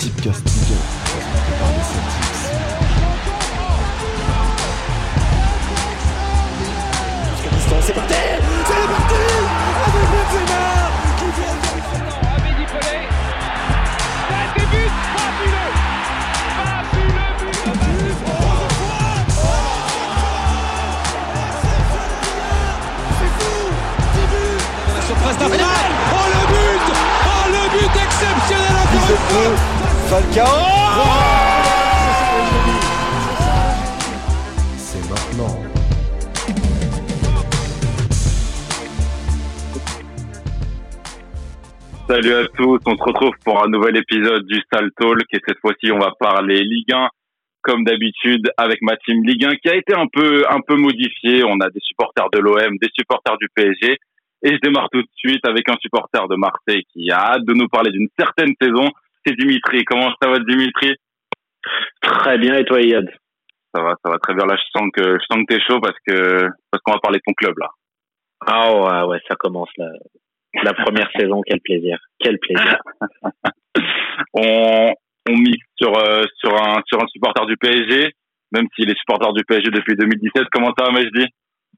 Tipcast Ligue 1, présenté par les Celtics. Jusqu'à distance, c'est parti. C'est parti. Avec Benzema qui vient de... Abedi Pelé. Tête des buts Fabuleux. Fabuleux C'est fou. 10 buts La surface d'affaire Oh le but. Oh le but exceptionnel encore une fois C'est maintenant. Salut à tous, on se retrouve pour un nouvel épisode du Sale Talk et cette fois-ci on va parler Ligue 1 comme d'habitude avec ma team Ligue 1 qui a été un peu un peu modifiée. On a des supporters de l'OM, des supporters du PSG et je démarre tout de suite avec un supporter de Marseille qui a hâte de nous parler d'une certaine saison. C'est Dimitri. Comment ça va Dimitri? Très bien, et toi, Yad Ça va, ça va très bien. Là, je sens que je sens que t'es chaud parce que parce qu'on va parler de ton club là. Ah ouais, ouais, ça commence la, la première saison, quel plaisir, quel plaisir. on, on mixe sur, euh, sur, un, sur un supporter du PSG, même s'il est supporter du PSG depuis 2017. Comment ça va, Majdi?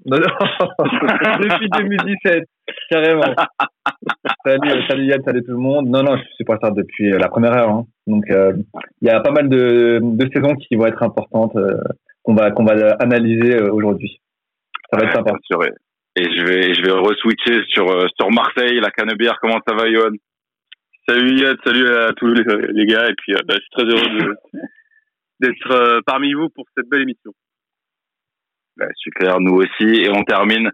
Non, non, depuis 2017, carrément. salut, euh, salut Yann, salut tout le monde. Non, non, je suis supporter depuis euh, la première heure. hein. Donc, euh, il y a pas mal de, de saisons qui vont être importantes, euh, qu'on va, qu'on va analyser euh, aujourd'hui. Ça va être sympa. sûr, et- je vais, je vais re-switcher sur, sur Marseille, la Canebière. Comment ça va, Johan? Salut Yad, salut à tous les, les gars, et puis bah, je suis très heureux d'être parmi vous pour cette belle émission. Bah, Super, nous aussi. Et on termine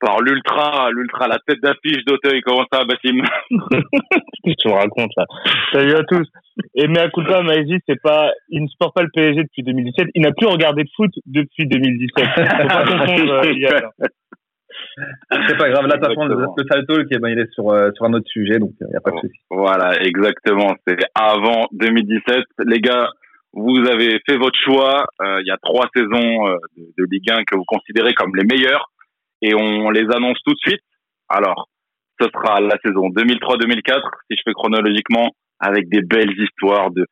par l'Ultra, l'Ultra, la tête d'affiche d'Auteuil. Comment ça Bassim tu me racontes là Salut à tous. Et mea culpa, Maïsi, c'est pas, il ne supporte pas le PSG depuis 2017. Il n'a plus regardé de foot depuis 2017. Faut pas confondre, euh, Yann. C'est pas grave. Là, de le, salto, qui, ben, il est sur, euh, sur un autre sujet, donc il n'y a pas de souci. Voilà, exactement. C'est avant 2017. Les gars, vous avez fait votre choix. Euh, Il y a trois saisons euh, de, de Ligue 1 que vous considérez comme les meilleures. Et on les annonce tout de suite. Alors, ce sera la saison 2003-2004, si je fais chronologiquement, avec des belles histoires de,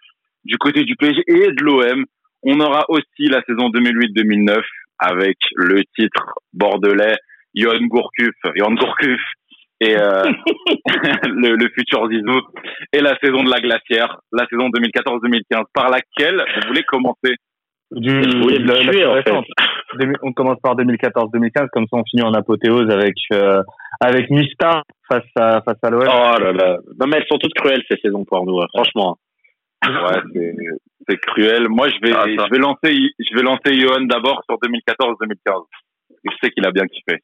du côté du PSG et de l'OM. On aura aussi la saison 2008-2009 avec le titre bordelais Johan Gourcuff, Johan Gourcuff et euh, le, le futur Zizou et la saison de la glacière, la saison 2014-2015, par laquelle vous voulez commencer Du, la- tuer, en. Demi- On commence par 2014-2015, comme ça on finit en apothéose avec, euh, avec Mista face à, face à l'OM. Oh là là. Non, mais elles sont toutes cruelles, ces saisons pour nous, hein, franchement. Ouais, c'est cruel. Moi, je vais Ah, je vais lancer je vais lancer Johan d'abord sur 2014-2015. Je sais qu'il a bien kiffé.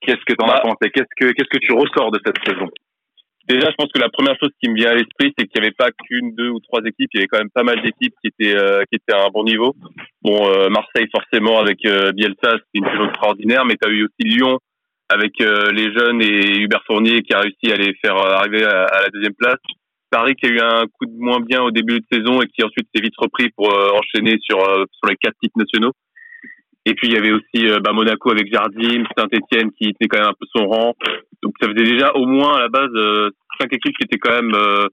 Qu'est-ce que t'en as Bah. pensé? Qu'est-ce que qu'est-ce que tu ressors de cette saison? Déjà, je pense que la première chose qui me vient à l'esprit, c'est qu'il n'y avait pas qu'une, deux ou trois équipes, il y avait quand même pas mal d'équipes qui étaient euh, qui étaient à un bon niveau. Bon, euh, Marseille forcément avec euh, Bielsa, c'est une saison extraordinaire, mais tu as eu aussi Lyon avec euh, les jeunes et Hubert Fournier qui a réussi à les faire euh, arriver à, à la deuxième place. Paris qui a eu un coup de moins bien au début de saison et qui ensuite s'est vite repris pour euh, enchaîner sur euh, sur les quatre titres nationaux. Et puis il y avait aussi euh, bah, Monaco avec Jardim, Saint-Etienne qui tenait quand même un peu son rang. Donc ça faisait déjà au moins à la base euh, cinq équipes qui étaient quand même euh,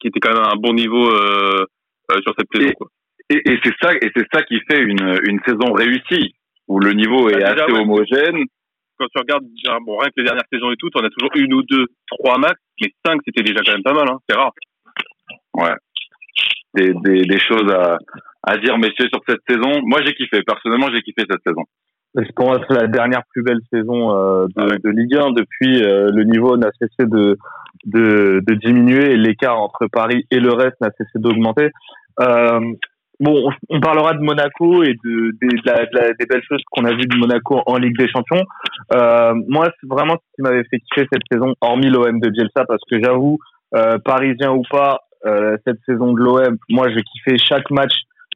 qui étaient quand même à un bon niveau euh, euh, sur cette saison. Et-. Et, et c'est ça et c'est ça qui fait une une saison réussie où le niveau est Bah, déjà, assez ouais. homogène. Quand tu regardes bon rien que les dernières saisons et tout, on a toujours une ou deux, trois max, mais cinq c'était déjà quand même pas mal. Hein. C'est rare. Ouais. Des, des, des choses à, à dire, messieurs, sur cette saison. Moi, j'ai kiffé. Personnellement, j'ai kiffé cette saison. C'est pour moi la dernière plus belle saison euh, de, Ah ouais. de Ligue 1 depuis euh, le niveau n'a cessé de, de, de diminuer et l'écart entre Paris et le reste n'a cessé d'augmenter. Euh, bon, on, parlera de Monaco et de, des- de la- de la- des belles choses qu'on a vues de Monaco en Ligue des Champions. Moi, c'est vraiment ce qui m'avait fait kiffer cette saison, hormis l'OM de Bielsa, parce que j'avoue, parisien ou pas, euh, cette saison de l'OM, moi, j'ai kiffé chaque match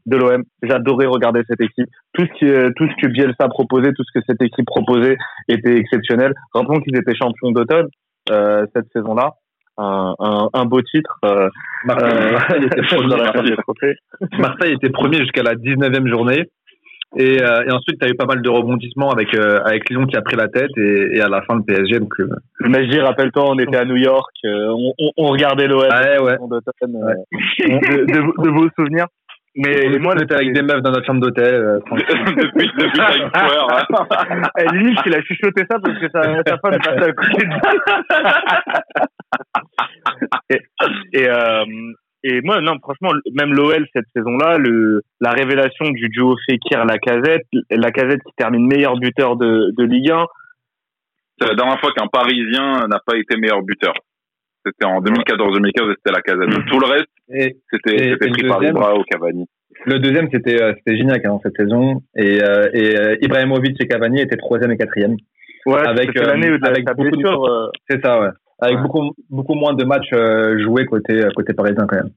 de l'OM. J'adorais regarder cette équipe. Tout ce qui, euh, tout ce que Bielsa proposait, tout ce que cette équipe proposait était exceptionnel. Rappelons qu'ils étaient champions d'automne euh, cette saison-là. Un, un, un beau titre. Euh, Marseille, euh, Marseille était premier. Marseille était premier jusqu'à la 19e journée. Et, euh, et ensuite, tu as eu pas mal de rebondissements avec, euh, avec Lyon qui a pris la tête et, et à la fin le PSG. Donc, euh, Mais je dis, rappelle-toi, on était à New York, euh, on, on, on regardait l'OM. ouais, ouais. d'automne, euh, de, de, de beaux souvenirs. Mais Et moi, j'étais avec des meufs dans notre chambre d'hôtel. euh, depuis depuis Times Square. hein. Eh, limite, il a chuchoté ça parce que sa, sa femme est passée à côté de et, et, euh, et moi, non, franchement, même l'OL cette saison-là, le, la révélation du duo Fekir Lacazette, Lacazette qui termine meilleur buteur de, de Ligue 1. C'est la dernière fois qu'un Parisien n'a pas été meilleur buteur. C'était en 2014-2015 et c'était la casette. Tout le reste, c'était pris par deuxième Ibra ou Cavani. le deuxième, c'était euh, c'était Gignac hein, cette saison. Et, euh, et euh, Ibrahimovic et Cavani étaient troisième et quatrième. Ouais, Avec, euh, l'année de avec sa beaucoup de- blessure. euh, C'est ça, ouais. Avec Ouais. beaucoup, beaucoup moins de matchs euh, joués côté, euh, côté parisien quand même.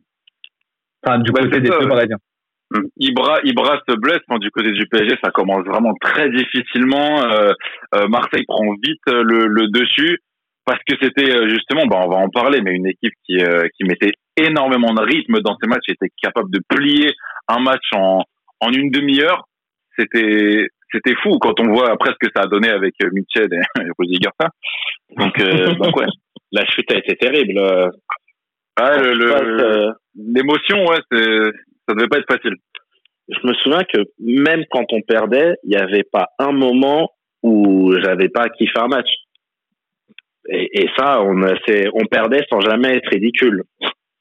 Enfin, du côté des deux parisiens. Mm. Ibra, Ibra se blesse enfin, du côté du PSG, ça commence vraiment très difficilement. Euh, euh, Marseille prend vite le, le dessus parce que c'était justement, bah, on va en parler, mais une équipe qui, euh, qui mettait énormément de rythme dans ses matchs, était capable de plier un match en, en une demi-heure. C'était c'était fou quand on voit après ce que ça a donné avec Mitchell et, Rudi Garcia. Donc, donc ouais. La chute a été terrible. euh, Ouais, le- le- l'émotion, ouais, c'est ça devait pas être facile. je me souviens que même quand on perdait, il n'y avait pas un moment où j'avais pas kiffé un match. Et, et ça, on, a- c'est, on perdait sans jamais être ridicule.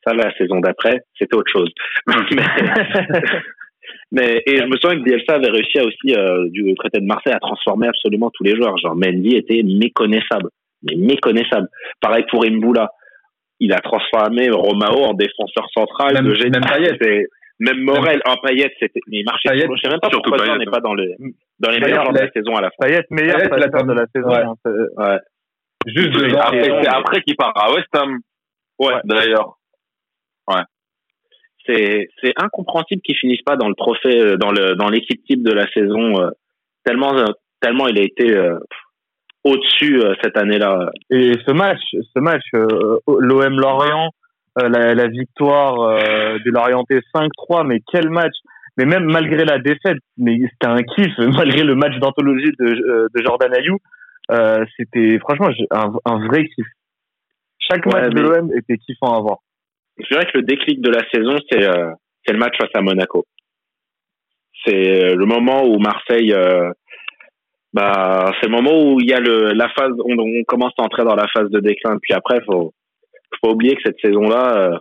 Ça, la saison d'après, c'était autre chose. mais, mais- et je me souviens que Bielsa avait réussi à aussi, euh, du côté de Marseille, à transformer absolument tous les joueurs. Genre, Mendy était méconnaissable. Mais méconnaissable. Pareil pour Imboula. Il a transformé Romao en défenseur central Même- de génie. même Payet. C'est- Même Morel, un Payet, c'était, mais il marchait Payet, toujours. Je sais même pas surtout pourquoi ça, on Payet, n'est pas dans les, dans les Payet, meilleurs de la saison à la fin. Payet, meilleur Payet, il a passeur de la saison. Ouais. hein, c'est- Ouais. Juste devant. après, c'est après qu'il part à West Ham. Ouais. D'ailleurs. c'est c'est incompréhensible qu'ils finissent pas dans le trophée euh, dans le dans l'équipe type de la saison euh, tellement euh, tellement il a été euh, au-dessus euh, cette année-là. Et ce match, ce match, euh, l'OM Lorient, euh, la, la victoire euh, de l'Orienté 5-3, mais quel match Mais même malgré la défaite, mais c'était un kiff, malgré le match d'anthologie de, euh, de Jordan Ayou, euh, c'était franchement un, un vrai kiff. Chaque Ouais, match de l'OM était kiffant à voir. Je dirais que le déclic de la saison c'est euh, c'est le match face à Monaco. C'est le moment où Marseille euh, bah c'est le moment où il y a le la phase on, on commence à entrer dans la phase de déclin puis après faut faut pas oublier que cette saison-là euh,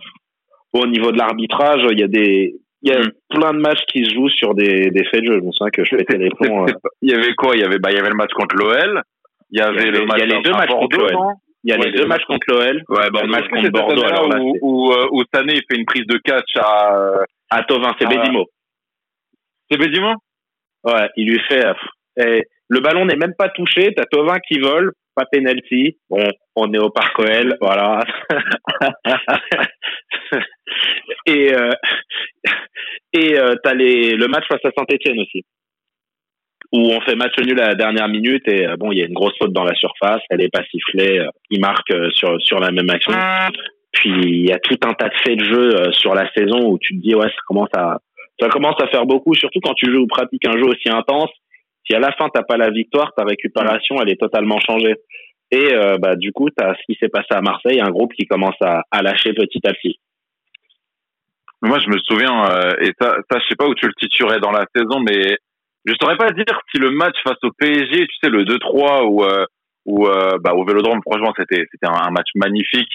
au niveau de l'arbitrage, il y a des il y a Mm. plein de matchs qui se jouent sur des, des faits de jeu. Je me souviens que je pétais les plombs. euh. Il y avait quoi? Il y avait, bah, il y avait le match contre l'OL. Il y avait, le match il y a les deux matchs contre Bordeaux, l'OL. Il y a les deux matchs contre l'OL, Ouais, le match contre Bordeaux. Alors là, où, où, euh, où Sané fait une prise de catch à, à Tovin, c'est. Bédimo. c'est Bédimo Ouais, il lui fait. euh, et le ballon n'est même pas touché. T'as Tovin qui vole, pas penalty. Bon, on est au Parc voilà. et euh, et euh, t'as les le match face à Saint-Étienne aussi, où on fait match nul à la dernière minute et euh, bon, il y a une grosse faute dans la surface, elle est pas sifflée, il marque sur sur la même action. Puis il y a tout un tas de faits de jeu sur la saison où tu te dis ouais, ça commence à ça commence à faire beaucoup, surtout quand tu joues ou pratiques un jeu aussi intense. Si à la fin t'as pas la victoire, ta récupération elle est totalement changée. Et euh, bah du coup t'as ce qui s'est passé à Marseille, un groupe qui commence à, à lâcher petit à petit. Moi, je me souviens, euh, et ça, ça, je sais pas où tu le titurais dans la saison, mais je saurais pas dire si le match face au PSG, tu sais, le 2-3 ou euh, ou euh, bah, au Vélodrome, franchement, c'était c'était un, un match magnifique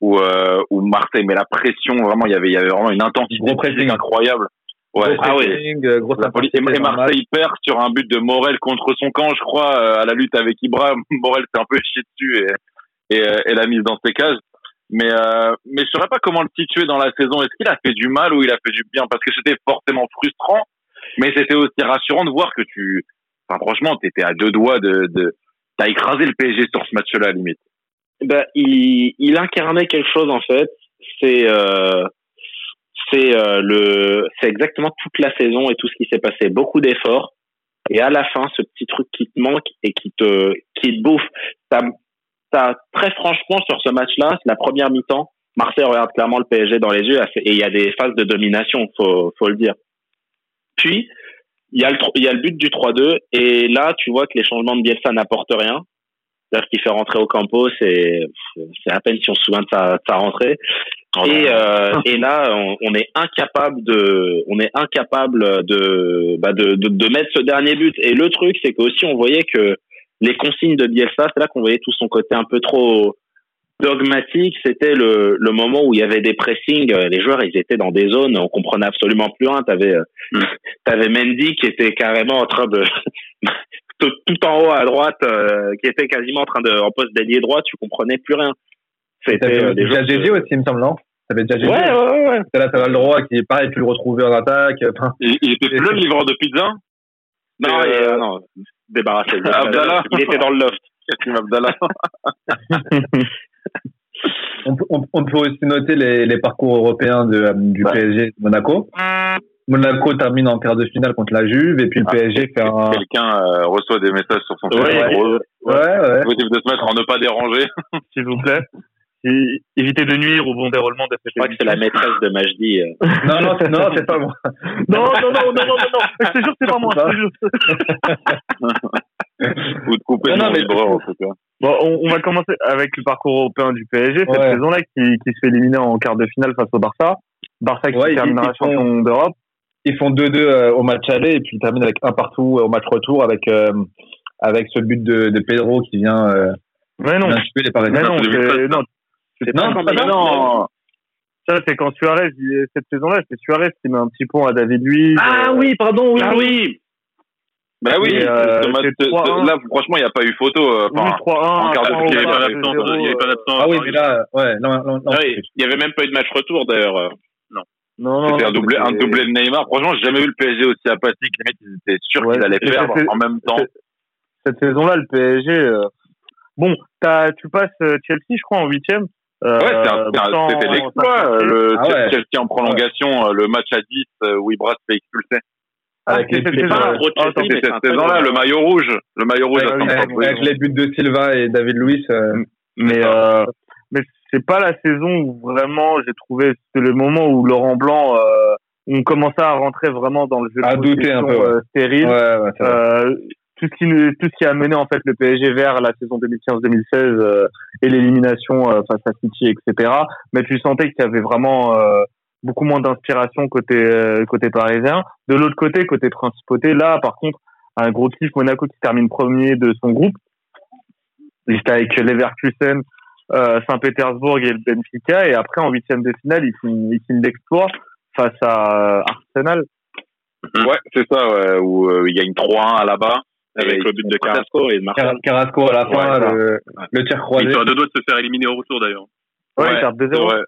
où euh, où Marseille met la pression, vraiment, il y avait il y avait vraiment une intensité pressing. incroyable. Ouais, Gros ah pressing, euh, grosse La police. Et. Marseille perd sur un but de Morel contre son camp, je crois, euh, à la lutte avec Ibra. Morel s'est un peu chié dessus et, et, euh, et l'a mise dans ses cages. Mais, euh, mais je saurais pas comment le situer dans la saison. Est-ce qu'il a fait du mal ou il a fait du bien? Parce que c'était forcément frustrant, mais c'était aussi rassurant de voir que tu, enfin, franchement, t'étais à deux doigts de, de, t'as écrasé le PSG sur ce match-là, à la limite. bah, il, il incarnait quelque chose en fait. C'est euh, c'est euh, le c'est exactement toute la saison et tout ce qui s'est passé. Beaucoup d'efforts et à la fin ce petit truc qui te manque et qui te qui te bouffe. T'as t'as très franchement sur ce match-là, la première mi-temps, Marseille regarde clairement le PSG dans les yeux et il y a des phases de domination, faut faut le dire. Puis il y a le, il y a le but du 3-2 et là, tu vois que les changements de Bielsa n'apportent rien. C'est-à-dire qu'il fait rentrer au campo, c'est c'est à peine si on se souvient de sa, de sa rentrée. Et, euh, et là, on, on est incapable de, on est incapable de, bah de, de, de mettre ce dernier but. Et le truc, c'est que aussi on voyait que les consignes de Bielsa, c'est là qu'on voyait tout son côté un peu trop dogmatique. C'était le, le moment où il y avait des pressings. Les joueurs, ils étaient dans des zones, on comprenait absolument plus rien. T'avais, euh, t'avais Mendy qui était carrément en train de tout, tout en haut à droite, euh, qui était quasiment en train de, en poste d'ailier droit, tu comprenais plus rien. C'était T'avais euh, des déjà GG aussi, il me semble, non? T'avais déjà GG. Ouais, ouais, ouais. Là, t'avais le droit qui est pareil, tu le retrouvais en attaque. Enfin, Il, il était plus le livreur de pizza? Non, Euh, et, euh, non, débarrassé. Abdallah. Il était dans le loft. Abdallah. on, peut- on, on peut aussi noter les, les parcours européens de, euh, du Ouais. PSG de Monaco. Monaco termine en quart de finale contre la Juve et puis le Ah, PSG fait un. Quelqu'un euh, reçoit des messages sur son Ouais, téléphone. Ouais, ouais. Possible de se mettre en ne pas déranger. s'il vous plaît. Et évitez de nuire au bon déroulement de cette Je crois que c'est la maîtresse de Majdi. euh. Non, non, c'est- non, c'est pas moi. Non, non, non, non, non, non, non. Je te jure, c'est pas moi. je te jure. Ou de couper Non, non, mais- livreur, en tout cas. Bon, on, on va commencer avec le parcours européen du PSG cette Ouais. saison-là qui, qui se fait éliminer en quart de finale face au Barça. Barça qui Ouais, terminera champion d'Europe. Ils font 2-2 euh, au match aller et puis ils terminent avec un partout au match retour avec, euh, avec ce but de, de Pedro qui vient, euh, Mais non, vient tuer les Parisiens. mais non, c'est c'est 2013, non, c'est Non, pas non. Ça, c'est quand Suarez, cette saison-là, c'est Suarez qui met un petit pont à David Luiz. Ah euh, oui, pardon, oui. Ah oui Bah oui, Et, euh, ce match- c'est ce- 3-1. là, franchement, il n'y a pas eu photo. euh, oui, enfin, 3-1. en quart de on il y va avait pas d'absence, 0, il y avait pas euh, d'absence. Ah oui, mais là, ouais, non, non, non. Ah oui, Il y avait même pas eu de match retour d'ailleurs. Non, non, C'était un doublé, un doublé de Neymar. Franchement, j'ai jamais vu le PSG aussi apathique. Les mecs, ils étaient sûrs Ouais, qu'ils allaient perdre en même temps. cette saison-là, le PSG. euh, Bon, t'as, tu passes euh, Chelsea, je crois, en huitième. Euh, Ouais, c'était l'exploit. euh, Le Ah ouais. Chelsea en prolongation, euh, le match à 10 euh, où Ibra se fait expulser. Avec Ah, pas un gros Ah, Chelsea, mais C'était c'est un cette saison-là, le maillot rouge. Le maillot rouge avec, avec- avec les buts de Silva et David Luiz. Mais, euh, mais c'est pas la saison où vraiment j'ai trouvé c'était le moment où Laurent Blanc euh, on commençait à rentrer vraiment dans le jeu de À douter un peu, ouais. euh, stérile. ouais, ouais, c'est. Euh, tout ce qui tout ce qui a mené en fait le PSG vers la saison 2015-2016 euh, et l'élimination euh, face à City etc. Mais tu sentais qu'il y avait vraiment euh, beaucoup moins d'inspiration côté euh, côté parisien. De l'autre côté côté principauté là par contre un gros kiff Monaco qui termine premier de son groupe. C'était avec Leverkusen, euh, Saint-Pétersbourg et le Benfica et après en huitième de finale ils signent, ils signent l'exploit face à euh, Arsenal. Ouais, c'est ça, ouais, où euh, il gagne 3-1 à là-bas. Avec le but de Carrasco et de Marseille. Car- Carrasco à la fin, Ouais, le, le tir croisé. Ils sont à deux doigts de se faire éliminer au retour d'ailleurs. Ouais, Ouais, ils perdent 2-0. Ouais.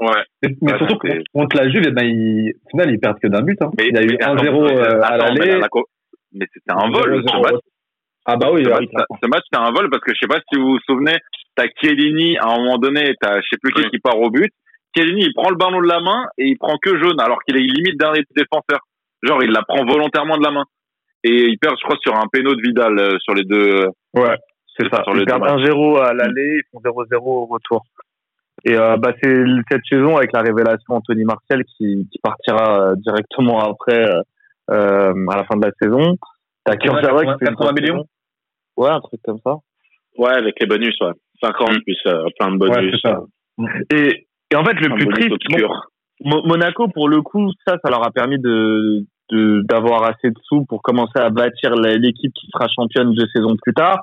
Ouais. Mais, mais Ouais, surtout contre- la Juve, eh ben, ils, au final, ils perdent que d'un but. Hein. Mais- il y a eu mais attends, 1-0 mais- euh, à l'aller. la co- Mais c'était un vol, 0-0. ce match. Ah bah oui, Ce ouais, match, ça- ce match, c'était un vol parce que je sais pas si vous vous souvenez, t'as Chiellini, à un moment donné, t'as je sais plus qui Oui. qui part au but. Chiellini, il prend le ballon de la main et il prend que jaune alors qu'il est limite dernier défenseur. Genre, il la prend volontairement de la main. Et il perd, je crois, sur un péno de Vidal euh, sur les deux. Ouais, c'est ça. Sur Ils perdent matchs. 1-0 à l'aller, ils font 0-0 au retour. Et euh, bah, c'est cette saison avec la révélation Anthony Martial qui, qui partira euh, directement après euh, euh, à la fin de la saison. T'as Kurzawa qui fait une 80 grosse millions. Ouais, un truc comme ça. Ouais, avec les bonus, ouais. 50 plus euh, plein de Ouais, bonus. c'est ça. Et, et en fait, le Un plus triste, Monaco, pour le coup, ça, ça leur a permis de de- d'avoir assez de sous pour commencer à bâtir l'équipe qui sera championne deux saisons plus tard.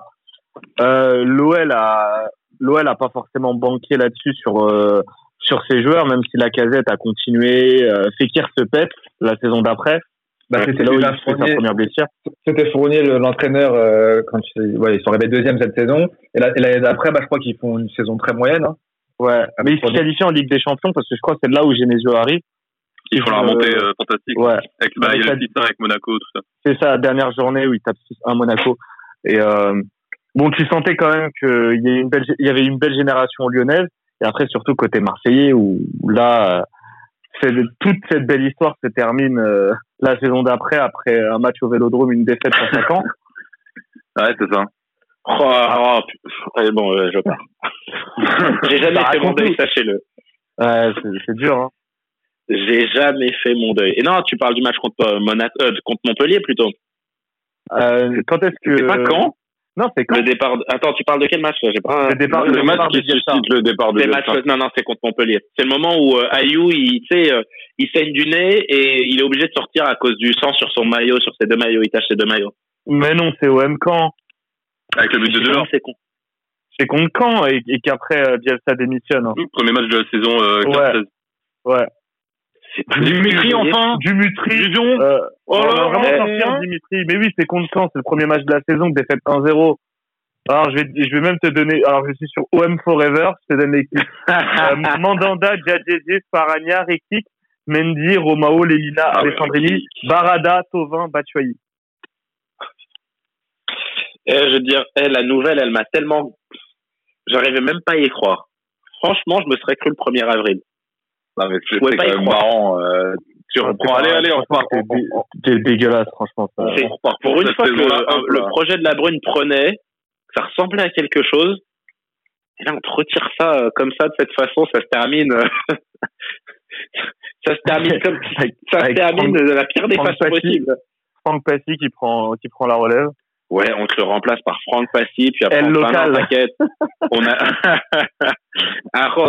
Euh, L'OL a l'OL a pas forcément banqué là-dessus sur euh, sur ses joueurs, même si la casette a continué. Euh, Fekir se pète la saison d'après. Bah, c'était c'est là où il déjà fait sa Fournier, première blessure. c'était Fournier le- l'entraîneur euh, quand ils, ouais, ils sont arrivés deuxième cette saison. Et la- et l'année d'après, bah, je crois qu'ils font une saison très moyenne. Hein. Ouais, mais il se Fournier. qualifie en Ligue des Champions parce que je crois que c'est là où Genesio arrive. Ils font la remontée euh, fantastique. Ouais, Avec, bah, il y a le 6 avec Monaco, tout ça. c'est ça, la dernière journée où il tape 6-1 Monaco. Et euh, bon, tu sentais quand même qu'il y, a une belle, il y avait une belle génération lyonnaise. Et après, surtout côté marseillais, où, là, euh, toute cette belle histoire se termine euh, la saison d'après, après un match au Vélodrome, une défaite à 5 ans. Ouais, c'est ça. Oh, oh, allez, bon, euh, je pars. J'ai jamais Ça fait mon deuil, sachez-le. Ouais, c'est dur. Hein. J'ai jamais fait mon deuil. Et non, tu parles du match contre euh, Monaco, euh, contre Montpellier plutôt. Euh, quand est-ce que C'est pas quand Non, c'est quand Le départ. de- Attends, tu parles de quel match là? J'ai pas. Le départ- Le le match qui suscite le départ de C'est Bielsa. match. Non, non, c'est contre Montpellier. C'est le moment où euh, Ayou, il, tu sais, euh, il saigne du nez et il est obligé de sortir à cause du sang sur son maillot, sur ses deux maillots. Il tâche ses deux maillots. Mais non, c'est OM Caen. Avec le but de Delors. C'est con. C'est contre Caen et, et qu'après euh, Bielsa démissionne. hein. Premier match de la saison euh, Ouais. 15-16. Ouais. Dimitri, enfin Dimitri. Dijon. Euh, Oh on là va vraiment là. sortir Dimitri. Mais oui, c'est contre Caen. C'est le premier match de la saison. Défaite 1-0. Alors, je vais, je vais même te donner. Alors, je suis sur OM Forever. Je te donne l'équipe. euh, Mandanda, Djadjedje, Farania, Rekik, Mendy, Romao, Lelina, Ah ouais, Alessandrini, Barada, Tovin, Batshuayi. Eh, je veux dire, eh, la nouvelle, elle m'a tellement. J'arrivais même pas à y croire. Franchement, je me serais cru le 1er avril. Non, mais c'est quand même marrant. euh, tu reprends. Allez, allez, on repart. C'est dégueulasse, franchement. on repart pour une fois que le, projet de la Brune prenait, ça ressemblait à quelque chose. Et là, on te retire ça euh, comme ça, de cette façon, ça se termine. euh, ça se termine comme ça se termine de la pire des façons possibles. Franck Passy qui prend, qui prend la relève. Ouais, on te le remplace par Franck Passy, puis après on te fait, non, t'inquiète. on a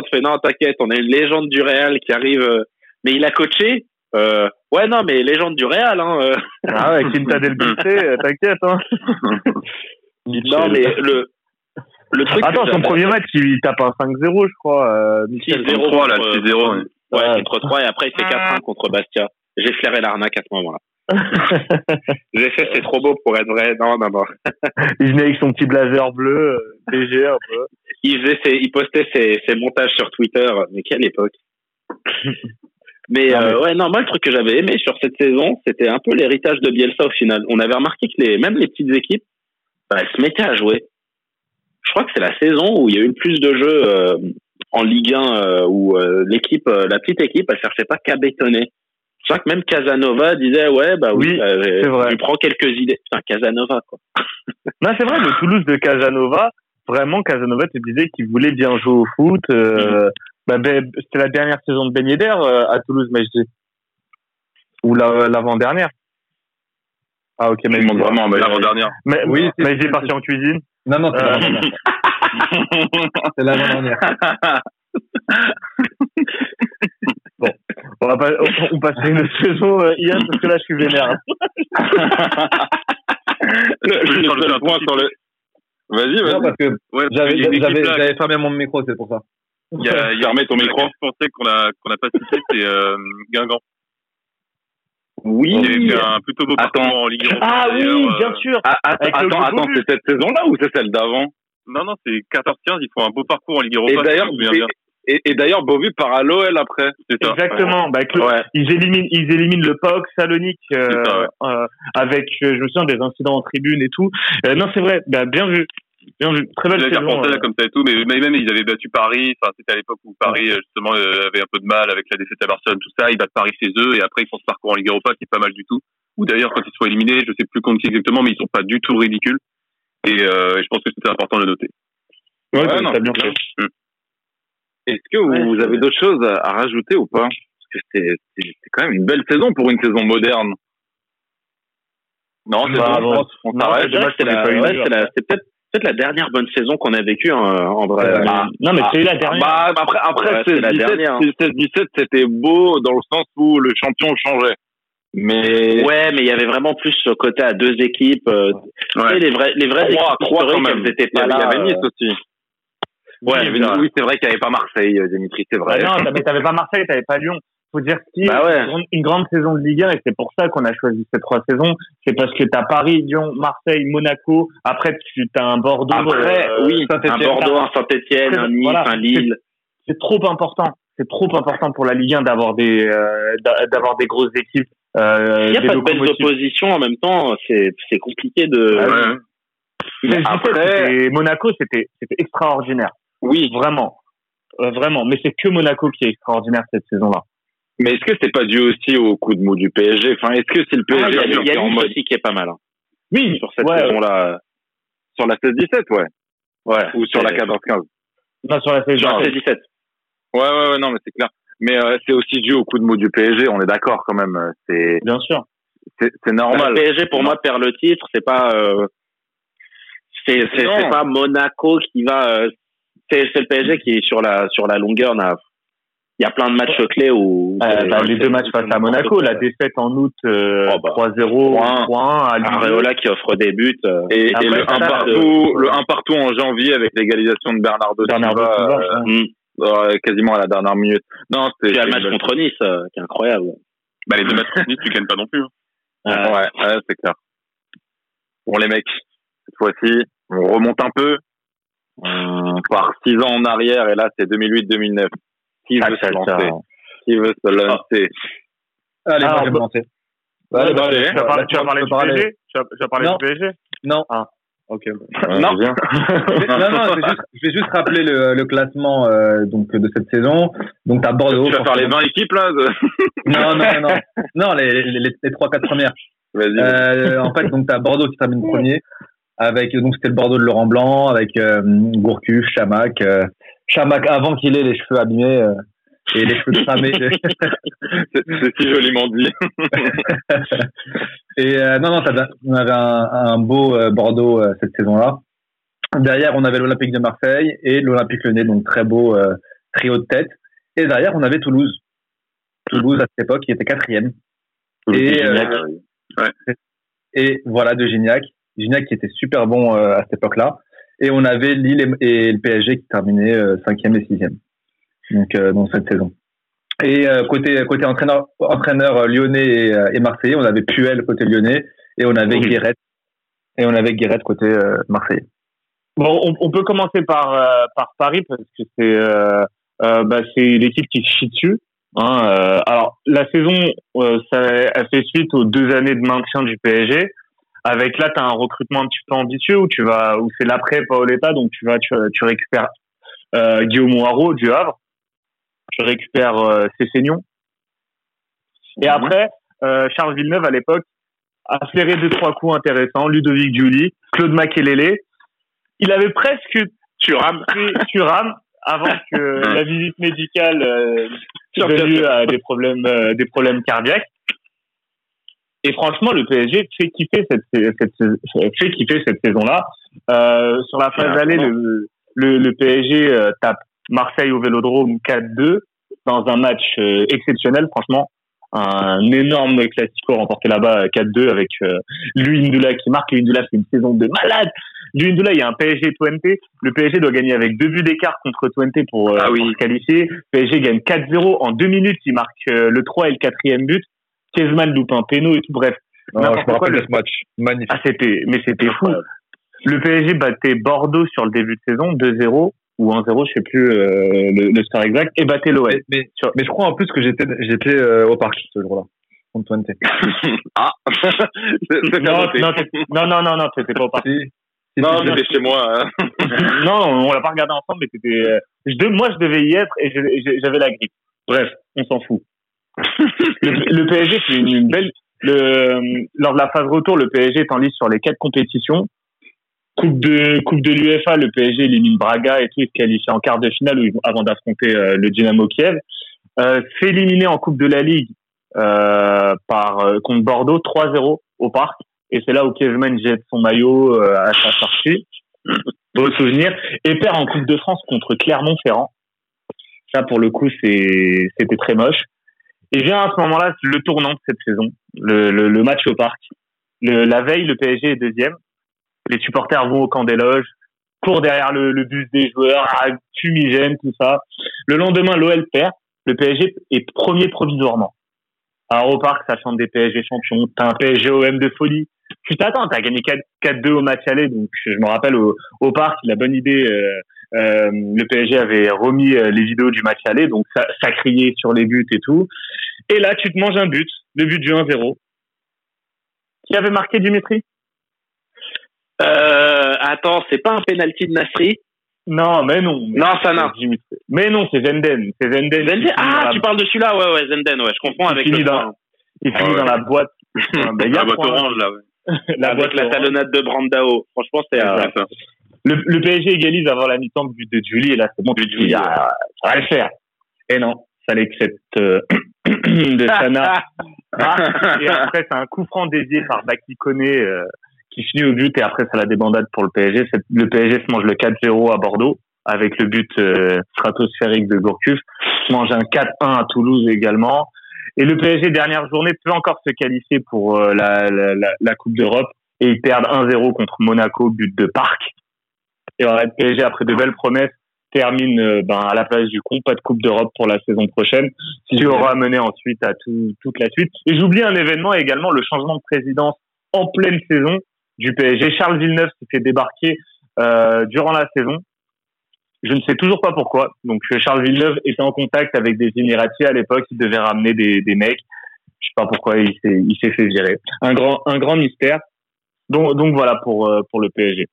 te fait non, t'inquiète, on a une légende du Real qui arrive. euh, Mais il a coaché. Euh, ouais, non, mais légende du Real. Hein, euh. Ah ouais, Quinta del euh, t'inquiète, hein. Non, mais le le truc. Attends, que son premier match, il tape un 5-0, je crois, euh, Michel. 6-0 3, là, contre- 6-0. ouais. Ouais, Ouais. contre 3 et après il fait 4-1 contre Bastia. J'ai flairé l'arnaque à ce moment-là. J'ai fait c'est trop beau pour être vrai. Non, non, non. il venait avec son petit blazer bleu, euh, léger un peu. Il faisait ses, il postait ses, ses montages sur Twitter. Mais quelle époque. Mais, Non, mais- euh, ouais, non, moi le truc que j'avais aimé sur cette saison, c'était un peu l'héritage de Bielsa au final. On avait remarqué que les, même les petites équipes, bah, elles se mettaient à jouer. Je crois que c'est la saison où il y a eu le plus de jeux euh, en Ligue 1 euh, où l'équipe, la petite équipe, elle cherchait pas qu'à bétonner. Je crois que même Casanova disait ouais bah oui, Oui, euh, c'est vrai. tu prends quelques idées. Putain Casanova quoi. Non, c'est vrai, le Toulouse de Casanova, vraiment, Casanova te disait qu'il voulait bien jouer au foot. Euh, bah, ben, c'était la dernière saison de Ben Yedder euh, à Toulouse, mais je dis. Ou la- l'avant-dernière. Ah, ok, mais demande vraiment, mais L'avant-dernière. Mais, Oui, c'est- mais j'ai parti en cuisine. Non, non, c'est Euh. l'avant-dernière. C'est l'avant-dernière. On va pas, on, on passe à une autre saison, euh, Ian, parce que là, je suis vénère. le, le seul un point sur le. Vas-y, Non, vas-y. parce que Ouais, j'avais a j'avais- là j'avais fermé mon micro, c'est pour ça. Il y a, il y a ton micro. Je pensais qu'on a, qu'on a pas cité, c'est euh, Guingamp. Oui. Il avait fait un plutôt beau Attends. parcours en Ligue 1. Ah oui, euh, bien sûr. Ah, attends, attends, c'est cette saison-là ou c'est celle d'avant? Non, non, c'est 14-15, ils font un beau parcours en Ligue Europa. Et d'ailleurs, et, d'ailleurs, Beauvue part à l'OL après. Exactement. Bah, avec le- Ouais. ils éliminent, ils éliminent le POC, Salonique, euh, C'est ça, ouais. euh, avec, euh, je me souviens des incidents en tribune et tout. Euh, non, c'est vrai. Bah, bien vu. Bien vu. Très belle saison. là euh. comme ça et tout, mais mais même ils avaient battu Paris. Enfin, c'était à l'époque où Paris justement euh, avait un peu de mal avec la défaite à Barcelone, tout ça. Ils battent Paris chez eux et après ils font ce parcours en Ligue Europa qui est pas mal du tout. Ou d'ailleurs quand ils sont éliminés, je sais plus contre qui exactement, mais ils sont pas du tout ridicules. Et euh, je pense que c'était important de le noter. Ouais, Ouais, non, bien fait. bien. Est-ce que vous, Ouais, vous c'est avez d'autres choses à, à rajouter ou pas Parce que c'est quand même une belle saison pour une saison moderne. Non, c'est Bah, bon, on s'arrête. C'est peut-être, peut-être la dernière bonne saison qu'on a vécue en, en vrai. Euh, Mais- Non, mais Ah, c'est la dernière. Bah, après, après Ouais, c'est la 16-17, dernière. 16-17, c'était beau dans le sens où le champion changeait. Mais Ouais, mais il y avait vraiment plus ce côté à deux équipes. euh, tu sais, les vrais, les vraies trois, équipes trois quand même. elles étaient pas il y là. avait Nice euh, aussi. Ouais, vrai. oui, c'est vrai qu'il n'y avait pas Marseille, euh, Dimitri, c'est vrai. Bah non, t'as- mais t'avais pas Marseille, t'avais pas Lyon. Faut dire est Bah ouais. une, grande, une grande saison de Ligue 1 et c'est pour ça qu'on a choisi ces trois saisons. C'est parce que t'as Paris, Lyon, Marseille, Monaco. Après, tu as un Bordeaux. Après, euh, oui, un. Bordeaux, un Saint-Etienne, un Nice, Voilà. un Lille. C'est trop important. C'est trop important pour la Ligue 1 d'avoir des euh, d'a- d'avoir des grosses équipes. Euh, Il n'y a pas de belles oppositions en même temps. C'est, c'est compliqué de. Ah oui. Ouais. Après- Monaco, c'était c'était extraordinaire. Oui, Vraiment. Euh, vraiment. Mais c'est que Monaco qui est extraordinaire cette saison-là. mais est-ce que c'est pas dû aussi au coup de mou du PSG Enfin, est-ce que c'est le Ah, PSG Il y a, il y qui est a en mode aussi qui est pas mal. hein, Oui, sur cette ouais, saison-là. sur la 16-17, ouais, Ouais. ou sur la C'est- 14-15 non, sur la saison. Sur la 17. Ouais, ouais, ouais, non, mais c'est clair. mais euh, c'est aussi dû au coup de mot du PSG. On est d'accord quand même. C'est Bien sûr. c'est c'est Bah, normal. Le PSG pour moi perd le titre, c'est pas euh, c'est c'est Non. c'est pas Monaco qui va euh, c'est c'est le PSG qui est sur la sur la longueur là. Il y a plein de matchs clés où Euh, bah, les deux matchs face à Monaco, la défaite en août euh, Oh, bah, 3-0, 3-1. 3-1 à. Areola qui offre des buts. euh, Et, et Après, le ça, 1 partout, le 1 partout en janvier avec l'égalisation de Bernardo Bernardo Silva, Silva, euh, mm. euh, quasiment à la dernière minute. Non, c'est le match contre Nice euh, qui est incroyable. Bah, les deux matchs contre Nice, tu gagnes pas non plus. hein. Euh, Ouais, ouais, c'est clair. Bon, les mecs, cette fois-ci, on remonte un peu. On part six ans en arrière et là, c'est 2008-2009. Qui Ah, veut se lancer Qui veut se lancer Allez, Alors, moi, je vais me bah- lancer. Ouais, Allez, bah, bah, allez. Tu vas parler, tu vas parler du. PSG tu vas, parler Non. du PSG Non. Ok. Non. bien. non, non, je vais juste, je vais juste rappeler le, le classement euh, donc de cette saison. Donc t'as Bordeaux. Tu vas faire les 20 équipes là de- Non, non, non, non, les les, les, les trois quatre premières. Vas-y. Euh, en fait, donc t'as Bordeaux qui termine premier avec donc c'était le Bordeaux de Laurent Blanc avec euh, Gourcuff, Chamac, euh, Chamac avant qu'il ait les cheveux abîmés euh, et les cheveux cramés. C'est c'est si joliment dit. et euh, non, non, t'as- on avait un, un beau euh, Bordeaux euh, cette saison-là. Derrière, on avait l'Olympique de Marseille et l'Olympique Lyonnais, donc très beau euh, trio de tête. Et derrière, on avait Toulouse. Toulouse à cette époque, qui était quatrième. Et, euh, et voilà de Gignac. Gignac qui était super bon euh, à cette époque-là. Et on avait Lille et, le PSG qui terminaient euh, cinquième et sixième. Donc euh, dans cette saison. Et euh, côté côté entraîneur entraîneur euh, lyonnais et, euh, et marseillais, on avait Puel côté lyonnais et on avait Oui. Guéret et on avait Guéret côté euh, marseillais. Bon, on, on peut commencer par euh, par Paris parce que c'est euh, euh, bah, c'est l'équipe qui se chie dessus. Hein, euh, alors la saison, euh, ça, elle fait suite aux deux années de maintien du PSG. Avec là, tu as un recrutement un petit peu ambitieux où tu vas, où c'est l'après Paoletta, donc tu vas, tu, tu récupères euh, Guillaume Moirot du Havre, tu récupères euh, Cessignon. Et après, euh, Charles Villeneuve à l'époque a flairé deux trois coups intéressants, Ludovic Giuli, Claude Makelele. Il avait presque Thuram. pris Thuram avant que la visite médicale euh, à des problèmes euh, des problèmes cardiaques. Et franchement, le PSG fait kiffer cette, cette, fait kiffer cette saison-là. Euh, sur la phase aller, le, le, le PSG euh, tape Marseille au Vélodrome 4-2 dans un match euh, exceptionnel. Franchement, un énorme classico remporté là-bas 4-2 avec euh, Louis Ndula qui marque. Louis Ndula, c'est une saison de malade. Louis Ndula, il y a un PSG Twente. Le PSG doit gagner avec deux buts d'écart contre Twente pour, euh, Ah oui. pour se qualifier. PSG gagne 4-0 en deux minutes. Il marque euh, le 3 et le quatrième but. Kezman loupe un péno et tout. Bref, Non, je me rappelle le- de ce match. Magnifique. ah, c'était, mais c'était fou. Le PSG battait Bordeaux sur le début de saison, 2-0 ou 1-0, je sais plus euh, le, le score exact, et battait l'OL. Mais, mais, mais je crois en plus que j'étais j'étais euh, au parc ce jour-là. Ah, Non, non, non, non, non, non, t'étais pas au parc. Si. Non, c'était chez moi. hein. non, on l'a pas regardé ensemble, mais c'était. euh, moi, je devais y être et j'avais la grippe. Bref, on s'en fout. Le, PSG, c'est une, belle. Le, lors de la phase retour, le PSG est en lice sur les quatre compétitions. Coupe de Coupe de l'UEFA, le PSG élimine Braga et tout, il se qualifie en quart de finale avant d'affronter euh, le Dynamo Kiev. Euh, fait éliminer en Coupe de la Ligue euh, par euh, contre Bordeaux 3-0 au parc. Et c'est là où Kezman jette son maillot à sa sortie. Beau souvenir. Et perd en Coupe de France contre Clermont-Ferrand. Ça, pour le coup, c'était très moche. Et vient à ce moment-là le tournant de cette saison, le, le, le match au parc. Le, la veille, le PSG est deuxième. Les supporters vont au camp des loges, courent derrière le, le bus des joueurs, fumigène, tout ça. Le lendemain, l'OL perd. Le PSG est premier provisoirement. Alors au parc, ça chante des PSG champions. T'as un PSG OM de folie. Tu t'attends, t'as gagné 4 4-2 au match aller. Donc je me rappelle au, au parc, la bonne idée. euh, euh, le PSG avait remis euh, les vidéos du match aller, donc ça, ça criait sur les buts et tout. Et là, tu te manges un but, le but du 1-0. Qui avait marqué Dimitri? Euh, attends, c'est pas un penalty de Nasri? Non, mais non. mais Non, ça Dimitri. Mais non, c'est Zenden. C'est Zenden. Zenden Ah, la- tu parles de celui-là, ouais, ouais, Zenden, ouais, je confonds avec finit le dans, il finit Ah ouais. dans la boîte. Ben, il y a La boîte orange, là. ouais. la avec boîte la orange. talonnade de Brandao. Franchement, c'est euh. Le, le PSG égalise avant la mi-temps but de Julie et là c'est bon, tu dis, ah, ça va le faire. Et non, que cette euh, de Sana. Ah, et après, c'est un coup franc dédié par Baki Kone euh, qui finit au but et après, c'est la débandade pour le PSG. Le PSG se mange le 4-0 à Bordeaux avec le but euh, stratosphérique de Gourcuff. Se mange un 4-1 à Toulouse également. Et le PSG, dernière journée, peut encore se qualifier pour euh, la, la, la, la Coupe d'Europe et ils perdent 1-0 contre Monaco, but de Parc. Et voilà, le PSG, après de belles promesses, termine euh, ben, à la place du con, pas de Coupe d'Europe pour la saison prochaine, ce qui aura mené ensuite à tout, toute la suite. Et j'oublie un événement également, le changement de présidence en pleine saison du PSG. Charles Villeneuve s'est fait débarquer euh, durant la saison. Je ne sais toujours pas pourquoi. Donc euh, Charles Villeneuve était en contact avec des Émiratis à l'époque, il devait ramener des, des mecs. Je sais pas pourquoi il s'est il s'est fait virer. Un grand un grand mystère. Donc donc voilà pour euh, pour le PSG.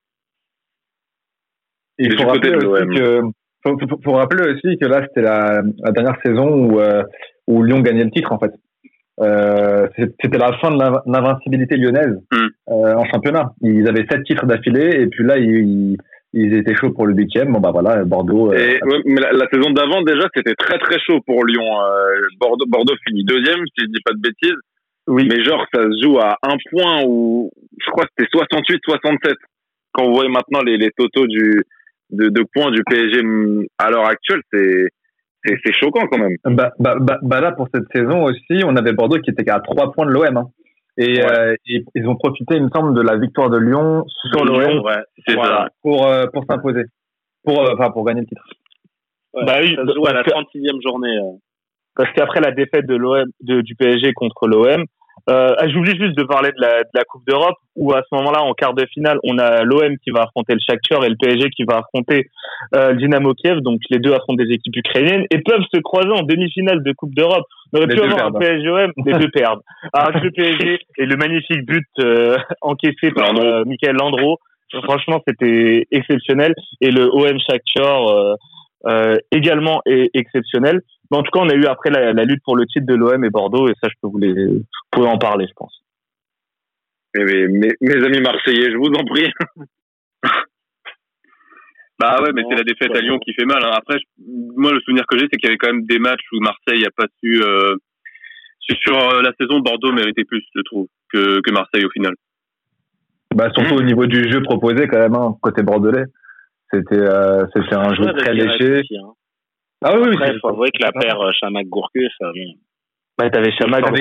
Il faut rappeler aussi que faut, faut- faut rappeler aussi que là c'était la, la dernière saison où euh, où Lyon gagnait le titre en fait. Euh, c'était la fin de l'in- l'invincibilité lyonnaise Hmm. euh, en championnat. Ils avaient sept titres d'affilée et puis là ils, ils, ils étaient chauds pour le huitième. Bon bah voilà Bordeaux. euh, Et, ouais, mais la, la saison d'avant, déjà, c'était très très chaud pour Lyon. Euh, Bordeaux, Bordeaux finit deuxième, si je dis pas de bêtises. Oui. Mais genre, ça se joue à un point où, je crois que c'était 68-67. Quand vous voyez maintenant les, les totaux du, de, de points du PSG mm, à l'heure actuelle, c'est, c'est, c'est choquant quand même. Bah, bah, bah, bah là, pour cette saison aussi, on avait Bordeaux qui était à 3 points de l'OM. Hein. Et, Ouais. euh, et ils ont profité, il me semble, de la victoire de Lyon sur l'OM ouais. Voilà, pour, euh, pour s'imposer. Pour, euh, enfin, pour gagner le titre. Ouais, Bah oui, ça se joue à la parce 36e journée. euh. parce qu'après la défaite de l'OM de, du PSG contre l'OM euh, ah, j'oublie juste de parler de la, de la Coupe d'Europe où à ce moment-là en quart de finale on a l'OM qui va affronter le Shakhtar et le PSG qui va affronter euh, le Dynamo Kiev. Donc les deux affrontent des équipes ukrainiennes et peuvent se croiser en demi-finale de Coupe d'Europe. On aurait Les pu avoir un perdent. PSG OM les deux perdent. Que le PSG et le magnifique but euh, encaissé par euh, Michael Landreau franchement c'était exceptionnel. Et le OM Shakhtar euh, euh, également est exceptionnel mais en tout cas, on a eu après la, la lutte pour le titre de l'OM et Bordeaux, et ça, je peux vous les, vous pouvez en parler, je pense. Mais, mais- mes, amis marseillais, je vous en prie. Bah ouais, mais c'est la défaite à Lyon qui fait mal. hein. Après, je- moi, le souvenir que j'ai, c'est qu'il y avait quand même des matchs où Marseille a pas su. Euh, sur- euh, la saison, Bordeaux méritait plus, je trouve, que, que Marseille au final. Bah, surtout au niveau du jeu proposé, quand même, hein, côté bordelais. C'était euh, c'était un jeu Ouais, très léché. aussi, hein. Ah oui, oui. Après, c'est- faut avouer que la paire euh, Chamac-Gourcuff, euh, bon, Ouais, t'avais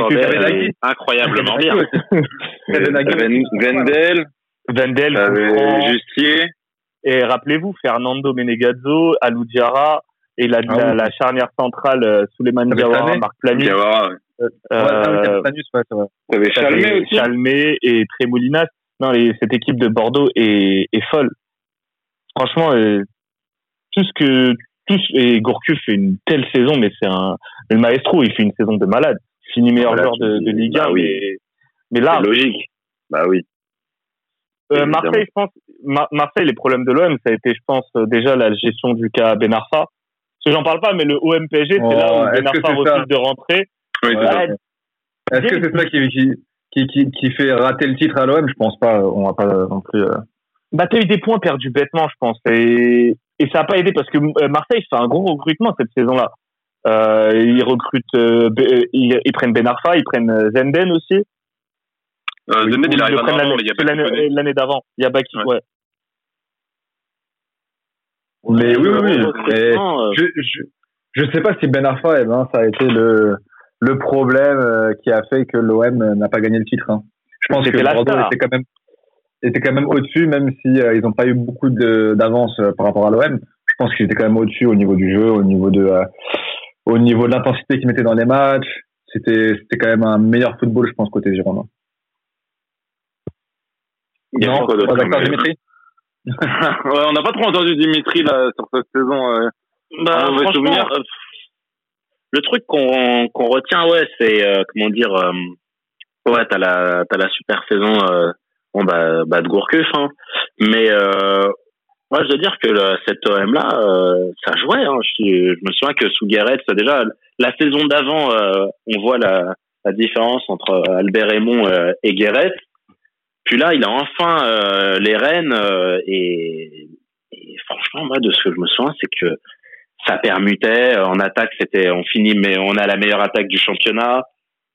Bordel, Kavenaghi. et incroyablement bien. Vendel, Vendel, Justier. et rappelez-vous, Fernando Menegazzo, Alou Diarra, et la, Ah la, oui. la charnière centrale, euh, Souleymane Diawara. Marc Plany, Diawara, ouais. Oui, euh, ouais, Chalmé aussi. Chalmé et Trémoulinas. Non, les, cette équipe de Bordeaux est, est folle. Franchement, euh, tout ce que, tout, ce- et Gourcuff fait une telle saison, mais c'est un, le maestro, il fait une saison de malade. Il finit meilleur joueur de, de Ligue 1, bah oui. mais, mais là, C'est logique. Bah oui. Euh. Marseille, je pense, Ma- Marseille, les problèmes de l'OM, ça a été, je pense, euh, déjà la gestion du cas Ben Arfa. Parce que j'en parle pas, mais le OM-PSG, Oh, c'est là où est-ce Ben que Arfa c'est ça refuse de rentrer. Oui, Ouais. Est-ce que c'est ça qui, qui, qui, qui, qui fait rater le titre à l'OM Je pense pas. On va pas non plus. euh, Bah, t'as eu des points perdus bêtement, je pense. Et, et ça a pas aidé parce que euh, Marseille fait un gros recrutement cette saison-là. Euh, ils recrutent, euh, ils, ils prennent Ben Arfa, ils prennent Zenden aussi. Euh, Zenden, il arrive l'année- d'avant. Il y a Baki, Ouais. ouais. Mais oui, oui, oui. Je, je, je sais pas si Ben Arfa, eh ben, ça a été le, le problème qui a fait que l'OM n'a pas gagné le titre. hein. Je pense C'était que Bordeaux était quand même, était quand même au-dessus, même si euh, ils n'ont pas eu beaucoup de- d'avance euh, par rapport à l'OM. Je pense qu'ils étaient quand même au-dessus au niveau du jeu, au niveau de, euh, au niveau de l'intensité qu'ils mettaient dans les matchs. C'était, c'était quand même un meilleur football, je pense, côté Girondin. Il y a Non, quoi d'autre Dimitri ouais, on n'a pas trop entendu Dimitri là sur cette saison. euh. Bah, franchement, euh, le truc qu'on qu'on retient, ouais, c'est euh, comment dire, euh, ouais, t'as la t'as la super saison, euh, bon bah, bah de Gourcuff, hein. mais euh, moi je dois dire que le, cet OM là, euh, ça jouait. Hein. Je, je me souviens que sous Guéret, déjà la saison d'avant, euh, on voit la, la différence entre Albert Raymond euh, et Guéret. Puis là, il a enfin euh, les rênes euh, et, et franchement, moi, de ce que je me souviens, c'est que ça permutait. En attaque, c'était on finit, mais on a la meilleure attaque du championnat.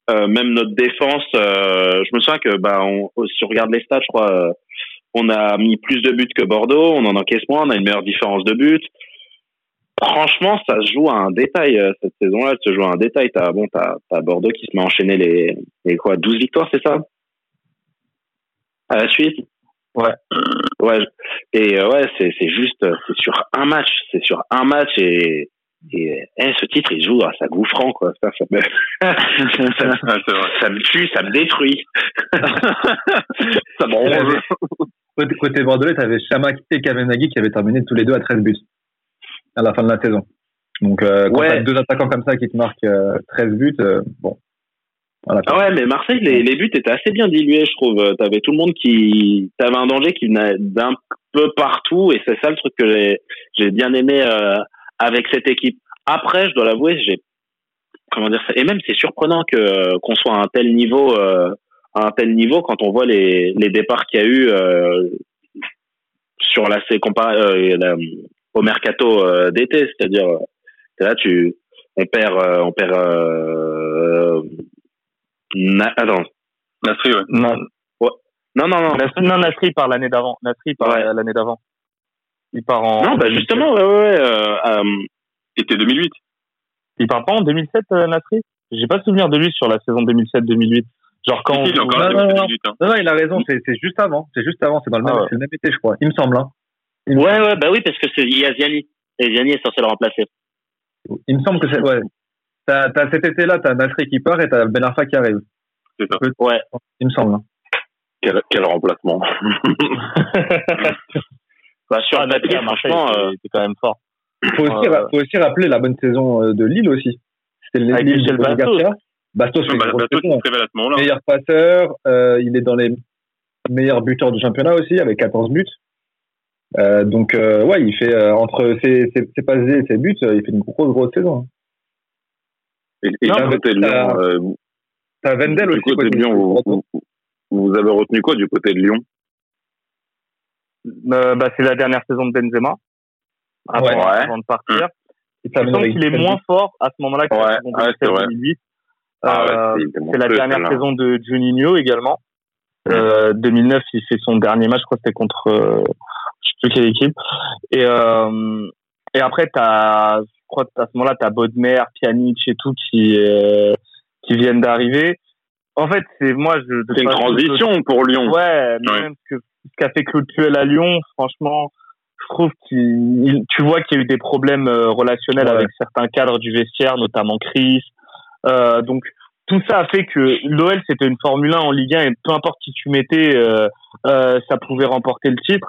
Euh, même notre défense, euh, je me souviens que bah, on, si on regarde les stats, je crois, euh, on a mis plus de buts que Bordeaux, on en encaisse moins, on a une meilleure différence de buts. Franchement, ça se joue à un détail cette saison-là, ça se joue à un détail. T'as bon, t'as as Bordeaux qui se met à enchaîner les, les quoi, 12 victoires, c'est ça? À la suite? Ouais. Ouais. Et ouais, c'est c'est juste, c'est sur un match, c'est sur un match et et eh, ce titre, il joue à sa gouffrant, quoi. Ça, ça me, ça, ça me tue, ça me détruit. ça me. Côté, côté bordelais, t'avais Chamac et Kavenaghi qui avaient terminé tous les deux à 13 buts à la fin de la saison. Donc, euh, quand Ouais. deux attaquants comme ça qui te marquent euh, 13 buts, euh, bon. Voilà. Ah ouais, mais Marseille, les, les buts étaient assez bien dilués, je trouve. T'avais tout le monde qui, t'avais un danger qui venait d'un peu partout, et c'est ça le truc que j'ai, j'ai bien aimé euh, avec cette équipe. Après, je dois l'avouer, j'ai, comment dire ça, et même c'est surprenant que qu'on soit à un tel niveau, euh, à un tel niveau quand on voit les les départs qu'il y a eu euh, sur la c'est comparé euh, la- au mercato euh, d'été, c'est-à-dire euh, là tu on perd euh, on perd euh, Na- attends. Nasri, ouais. Non, Non, non, non. Nasri, non, Nasri part l'année d'avant. Nasri part Ouais. l'année d'avant. Il part en. Non, bah justement, ouais, ouais, ouais. Euh, euh, C'était 2008. Il part pas en 2007, euh, Nasri J'ai pas souvenir de lui sur la saison 2007-2008. Genre quand. Si, il est encore Non, là non, depuis non. 2008. Hein. Non, non, il a raison, c'est c'est juste avant. C'est juste avant, c'est dans le même, Ah ouais. c'est le même été, je crois. Il me semble, hein. Il me, ouais, ouais, bah oui, parce que c'est il y a Ziani. Et Ziani est censé le remplacer. il me semble que c'est, ouais. T'as, t'as cet été-là, t'as Nasri qui part et t'as Ben Arfa qui arrive. C'est ça. Ouais. Il me semble. hein. Quel, quel remplacement. Bah, sur Ah, le papier, franchement, euh, c'est- c'est quand même fort. Faut aussi, faut aussi rappeler la bonne saison euh, de Lille aussi. C'était Lille Michel de Bastos. Garcia. Bastos, c'est Bah, une grosse Bateau qui saison. se révèle à ce moment-là. Meilleur passeur, euh, il est dans les meilleurs buteurs du championnat aussi, avec 14 buts. Euh, donc, euh, ouais, il fait euh, entre ses, ses, ses passes et ses buts, euh, il fait une grosse, grosse saison. Et, et Non, du mais côté de t'as- Lyon, euh, T'as Vendel du aussi. côté de Lyon, vous, vous, vous avez retenu quoi du côté de Lyon? Euh, bah, c'est la dernière saison de Benzema. Avant, Ouais. avant de partir. Sens avec qu'il est 17 moins fort à ce moment-là que la Ouais. 2007-2008. Ah ouais, Euh, c'est- la dernière saison de Juninho également. Euh, 2009, il fait son dernier match, je crois que c'était contre, euh, je sais plus quelle équipe. Et, euh, et après, t'as, je crois à ce moment-là, t'as Bodmer, Pjanic et tout qui, qui viennent d'arriver. En fait, c'est moi, je. C'est une transition pour Lyon. Ouais, mais Ouais. même ce que- ce qu'a fait Claude Puel à Lyon, franchement, je trouve qu'il, il- tu vois qu'il y a eu des problèmes euh, relationnels Ouais. avec certains cadres du vestiaire, notamment Chris. Euh, donc tout ça a fait que l'OL c'était une Formule 1 en Ligue 1 et peu importe qui tu mettais, euh, euh, ça pouvait remporter le titre.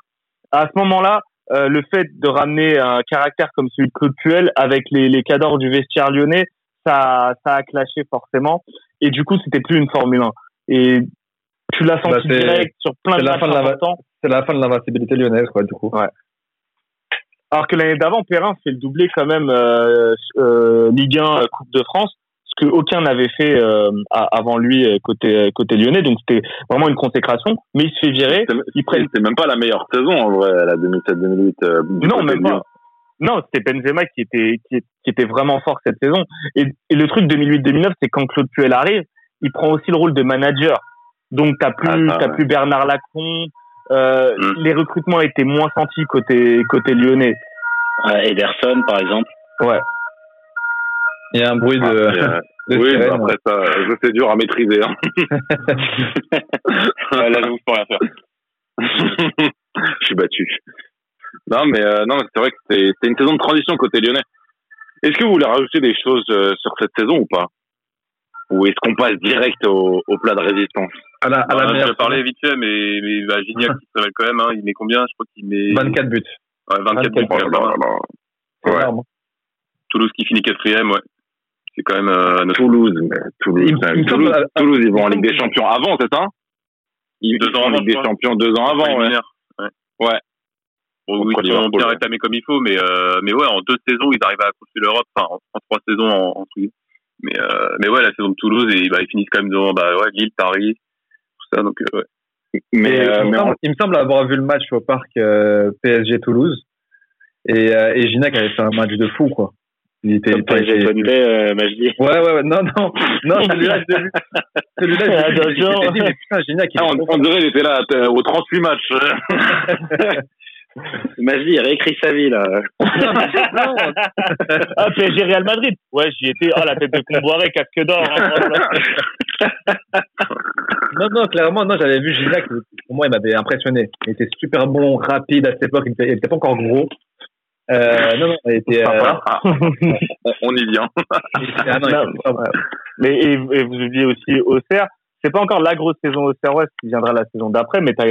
À ce moment-là, euh, le fait de ramener un caractère comme celui de Claude Puel avec les, les cadors du vestiaire lyonnais, ça, ça a clashé forcément. Et du coup, c'était plus une Formule 1. Et tu l'as senti Bah, direct sur plein de la matchs importants. C'est la fin de l'invincibilité lyonnaise, quoi, du coup. Alors que l'année d'avant, Perrin fait le doublé quand même euh, euh, Ligue 1 euh, Coupe de France, ce que aucun n'avait fait euh, a- avant lui euh, côté côté lyonnais. Donc c'était vraiment une consécration. Mais il se fait virer. Prennent c'est même pas la meilleure saison en vrai, la 2007-2008. euh, du non, même pas. Non, c'était Benzema qui était qui, était vraiment fort cette saison. Et, et le truc 2008-2009, c'est quand Claude Puel arrive, il prend aussi le rôle de manager. Donc t'as plus Ah, ça, t'as ouais. plus Bernard Lacron. Euh, Mm. Les recrutements étaient moins sentis côté côté lyonnais. euh, Ederson, par exemple. Ouais. Il y a un bruit de, Ah, euh, de oui, sirène. bah après ça, euh, je c'est dur à maîtriser. Hein. Ouais, là, je vous peux rien faire. je suis battu. Non, mais euh, non, c'est vrai que c'est c'est une saison de transition côté lyonnais. Est-ce que vous voulez rajouter des choses euh, sur cette saison ou pas? Ou est-ce qu'on passe direct au, au plat de résistance? À la, à la Alors, je parler vite fait, mais, mais bah, Gignac se révèle quand même. Hein, il met combien? Je crois qu'il met 24 buts. ouais, 24 buts. Oh Ouais. Toulouse qui finit quatrième, ouais. C'est quand même euh, notre Toulouse, mais Toulouse, Il euh, il Toulouse, ils vont en il Ligue des Champions avant, c'est ça? Ils Deux ans vont en avant, Ligue des. Champions deux ans avant, ouais. Ouais. Ouais. Bon, oui, ils ont bien ouais. réclamé comme il faut, mais euh, mais ouais, en deux saisons, ils arrivent à accrocher l'Europe, enfin en, en trois saisons en, en tout. Mais euh, mais ouais, la saison de Toulouse, et bah, ils finissent quand même devant bah ouais, Lille, Paris, ça, donc euh, ouais. Mais, Et euh, il, me semble, il me semble avoir vu le match au parc euh, PSG Toulouse. Et, euh, et Ginac avait fait un match de fou, quoi. Il était, Comme il PSG euh, Majdi. Ouais, ouais, ouais, non, non, non, celui-là, je l'ai vu. Celui-là, je l'ai vu. M'étais dit, mais putain, Ginac, il Ah, on, on dirait qu'il était là euh, aux 38 matchs. Majdi, il réécrit sa vie, là. Non, Ah, PSG Real Madrid. Ouais, j'y étais. Oh, la tête de Comboiré, casque d'or. hein. Non, non, clairement, non, j'avais vu Gignac, pour moi, il m'avait impressionné. Il était super bon, rapide à cette époque, il était, il était pas encore gros. Euh, non, non, il était, euh, Ah, on, y vient. ah non, Non, était. Mais et, et vous oubliez aussi Auxerre. C'est pas encore la grosse saison Auxerre Ouest qui viendra la saison d'après, mais t'as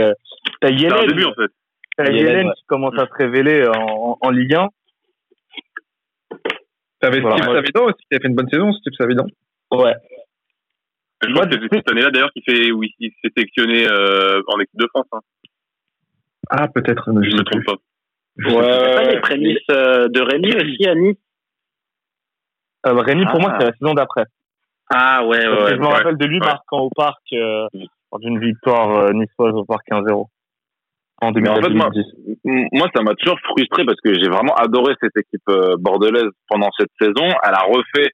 un Yellen, début, en fait. t'as Yellen, Yellen ouais. qui commence à se révéler en, en Ligue 1. T'avais Voilà. Steve Savidan aussi, qui avait fait une bonne saison, Steve Savidan. Ouais. Je crois que c'est cette année-là, d'ailleurs, qu'il fait, où il, s'est sélectionné euh, en équipe de France. Hein. Ah, peut-être, Je je me trompe pas. C'est pas les prémices euh, de Rémi aussi à Nice Euh, Rémi, pour Ah. moi, c'est la saison d'après. Ah ouais, Parce que ouais. je me rappelle de lui ouais. marquant au parc euh, lors d'une victoire euh, niçoise au parc 1-0 en Mais en fait, moi, 2010. M- moi, ça m'a toujours frustré parce que j'ai vraiment adoré cette équipe euh, bordelaise pendant cette saison. Elle a refait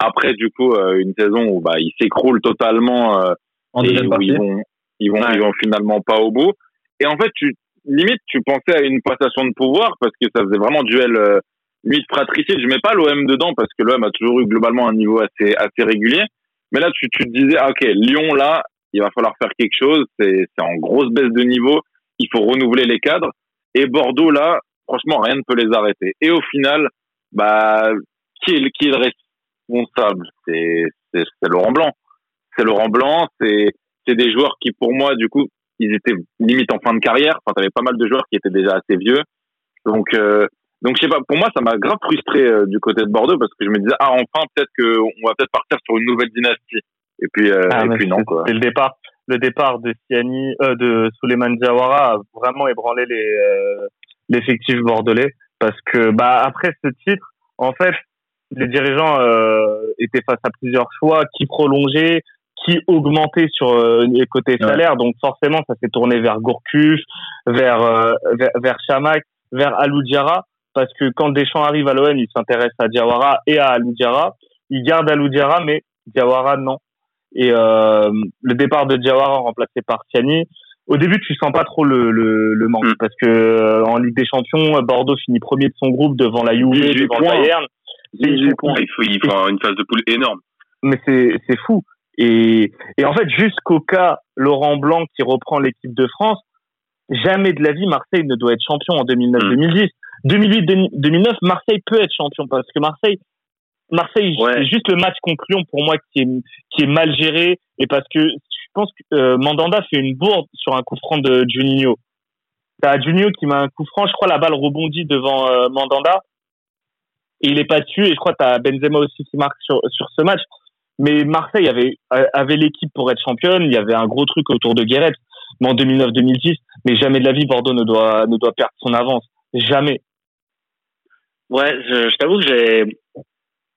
après du coup euh, une saison où bah ils s'écroulent totalement euh, En et deuxième où ils vont ils vont Ouais. ils vont finalement pas au bout. Et en fait, tu limite tu pensais à une passation de pouvoir parce que ça faisait vraiment duel euh, limite fratricide. Je mets pas l'OM dedans parce que l'OM a toujours eu globalement un niveau assez assez régulier. Mais là, tu, tu te disais, ah, ok, Lyon, là, il va falloir faire quelque chose. C'est c'est en grosse baisse de niveau. Il faut renouveler les cadres. Et Bordeaux, là, franchement, rien ne peut les arrêter. Et au final, bah, qui est, le- qui est le responsable C'est Laurent Blanc. C'est Laurent Blanc. C'est des joueurs qui, pour moi, du coup, ils étaient limite en fin de carrière. Enfin, t'avais pas mal de joueurs qui étaient déjà assez vieux. Donc, euh, donc je sais pas. Pour moi, ça m'a grave frustré euh, du côté de Bordeaux parce que je me disais, ah, enfin, peut-être que on va peut-être partir sur une nouvelle dynastie. Et puis, euh, Ah, et mais puis non, quoi. C'est le départ, le départ de Siani, de Souleymane Diawara a vraiment ébranlé les l'effectif bordelais parce que bah après ce titre, en fait, les dirigeants euh, étaient face à plusieurs choix, qui prolonger, qui augmenter sur euh, les côtés Ouais. salaires. Donc forcément, ça s'est tourné vers Gourcuff, vers euh, vers, vers Chamac, vers Alou Diarra, parce que quand Deschamps arrive à l'OM, il s'intéresse à Diawara et à Alou Diarra. Il garde Alou Diarra, mais Diawara non. Et euh, le départ de Diawara remplacé par Siani, au début tu sens pas trop le, le, le manque Mm. parce que euh, en Ligue des Champions, Bordeaux finit premier de son groupe devant la Juve, 18 devant le. Bayern. 18 points. Il faut, il faut une phase de poule énorme. Mais c'est c'est fou. Et, et en fait, jusqu'au cas Laurent Blanc qui reprend l'équipe de France, jamais de la vie Marseille ne doit être champion en 2009-2010. 2008-2009, Marseille peut être champion parce que Marseille, Marseille, Ouais. c'est juste le match concluant pour moi qui est qui est mal géré et parce que je pense que euh, Mandanda fait une bourde sur un coup franc de Juninho. T'as Juninho qui met un coup franc, je crois la balle rebondit devant euh, Mandanda il est pas dessus et je crois que t'as Benzema aussi qui marque sur sur ce match. Mais Marseille avait avait l'équipe pour être championne, il y avait un gros truc autour de Guéret. Mais en 2009-2010, mais jamais de la vie Bordeaux ne doit ne doit perdre son avance, jamais. Ouais, je, je t'avoue que j'ai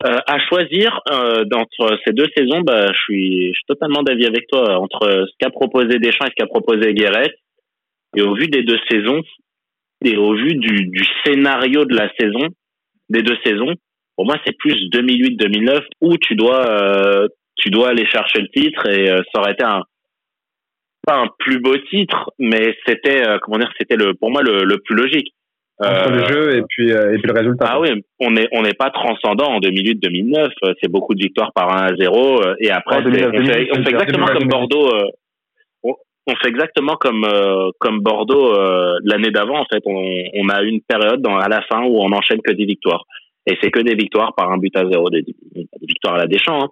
euh, à choisir euh, d'entre ces deux saisons, bah, je suis, je suis totalement d'avis avec toi entre ce qu'a proposé Deschamps et ce qu'a proposé Guéret. Et au vu des deux saisons et au vu du, du scénario de la saison, des deux saisons, pour moi c'est plus 2008-2009 où tu dois, euh, tu dois aller chercher le titre et euh, ça aurait été un pas un plus beau titre, mais c'était euh, comment dire, c'était le pour moi le, le plus logique. Entre le Euh, jeu et puis, euh, et puis le résultat. ah oui, on n'est on n'est pas transcendant en 2008-2009. euh, C'est beaucoup de victoires par 1 à 0. euh, Et après, En c'est- 2009, on, fait, on fait 2010, exactement 2009, comme Bordeaux. On, fait exactement comme euh, comme Bordeaux euh, l'année d'avant. En fait, on, on a une période dans, à la fin où on enchaîne que des victoires. Et c'est que des victoires par un but à zéro, des, des victoires à la Deschamps.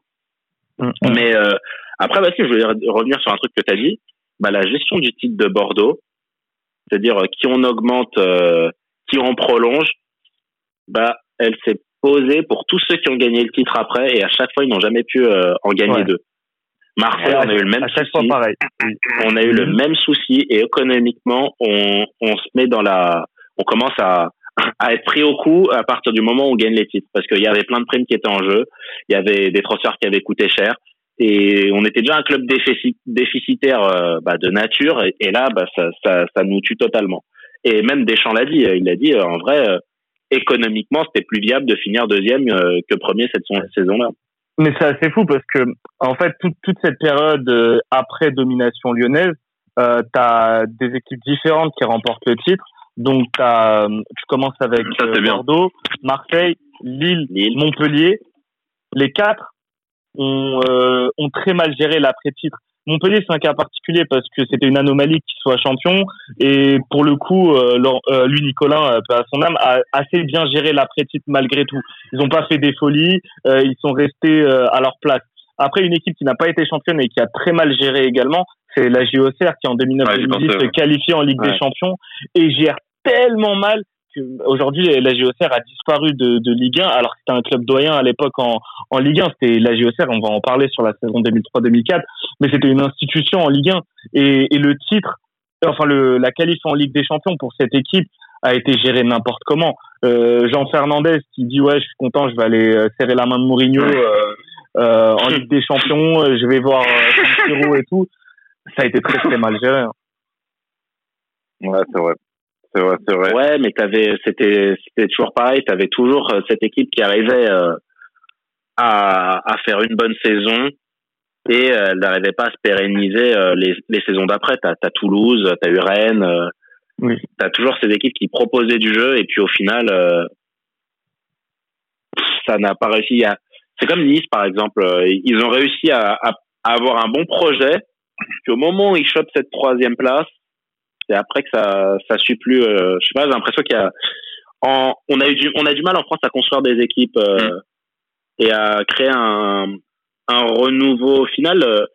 hein. Mm. Mais euh, après, bah, si, je voulais re- revenir sur un truc que tu as dit. Bah, la gestion du titre de Bordeaux, c'est-à-dire euh, qui on augmente, euh, qui on prolonge, bah, elle s'est posée pour tous ceux qui ont gagné le titre après, et à chaque fois, ils n'ont jamais pu euh, en gagner Ouais. deux. Marseille, on a eu le même fois souci. pareil. On a eu le même souci, et économiquement, on, on se met dans la, on commence à, à être pris au coup à partir du moment où on gagne les titres, parce qu'il y avait plein de primes qui étaient en jeu, il y avait des transferts qui avaient coûté cher, et on était déjà un club défici- déficitaire euh, bah, de nature, et, et là, bah, ça, ça, ça nous tue totalement. Et même Deschamps l'a dit, il a dit, euh, en vrai, euh, économiquement, c'était plus viable de finir deuxième que premier cette saison-là. Mais c'est assez fou parce que, en fait, toute, toute cette période euh, après domination lyonnaise, euh, tu as des équipes différentes qui remportent le titre. Donc, as, tu commences avec Bordeaux, Marseille, Lille, Lille, Montpellier. Les quatre ont, ont très mal géré l'après-titre. Montpellier, c'est un cas particulier parce que c'était une anomalie qu'il soit champion. Et pour le coup, euh, euh lui, Nicolas, euh, à son âme, a assez bien géré l'après-titre malgré tout. Ils n'ont pas fait des folies, euh, ils sont restés à leur place. Après, une équipe qui n'a pas été championne et qui a très mal géré également, c'est la JOCR qui en 2009-2010 se qualifie en Ligue des Champions et gère tellement mal aujourd'hui la JOCR a disparu de, Ligue 1 alors que c'était un club doyen à l'époque en, Ligue 1 c'était la JOCR on va en parler sur la saison 2003-2004 mais c'était une institution en Ligue 1 et, le titre enfin la qualif en Ligue des Champions pour cette équipe a été géré n'importe comment. Euh, Jean Fernandez qui dit ouais je suis content je vais aller euh, serrer la main de Mourinho euh, en Ligue des Champions je vais voir euh, et tout. Ça a été très très mal géré hein. ouais c'est vrai c'est vrai, c'est vrai. Ouais, mais t'avais, c'était, c'était toujours pareil. T'avais toujours euh, cette équipe qui arrivait euh, à, à faire une bonne saison et euh, elle n'arrivait pas à se pérenniser les, les saisons d'après. T'as, t'as Toulouse, t'as eu Rennes. oui. T'as toujours ces équipes qui proposaient du jeu et puis au final, ça n'a pas réussi. À... C'est comme Nice par exemple. Ils ont réussi à, à, à avoir un bon projet. Puis au moment où ils chopent cette troisième place, c'est après que ça ça suit plus. Euh, je sais pas, j'ai l'impression qu'il y a en, on a eu du on a du mal en France à construire des équipes euh, mm. et à créer un un renouveau. Au final, euh,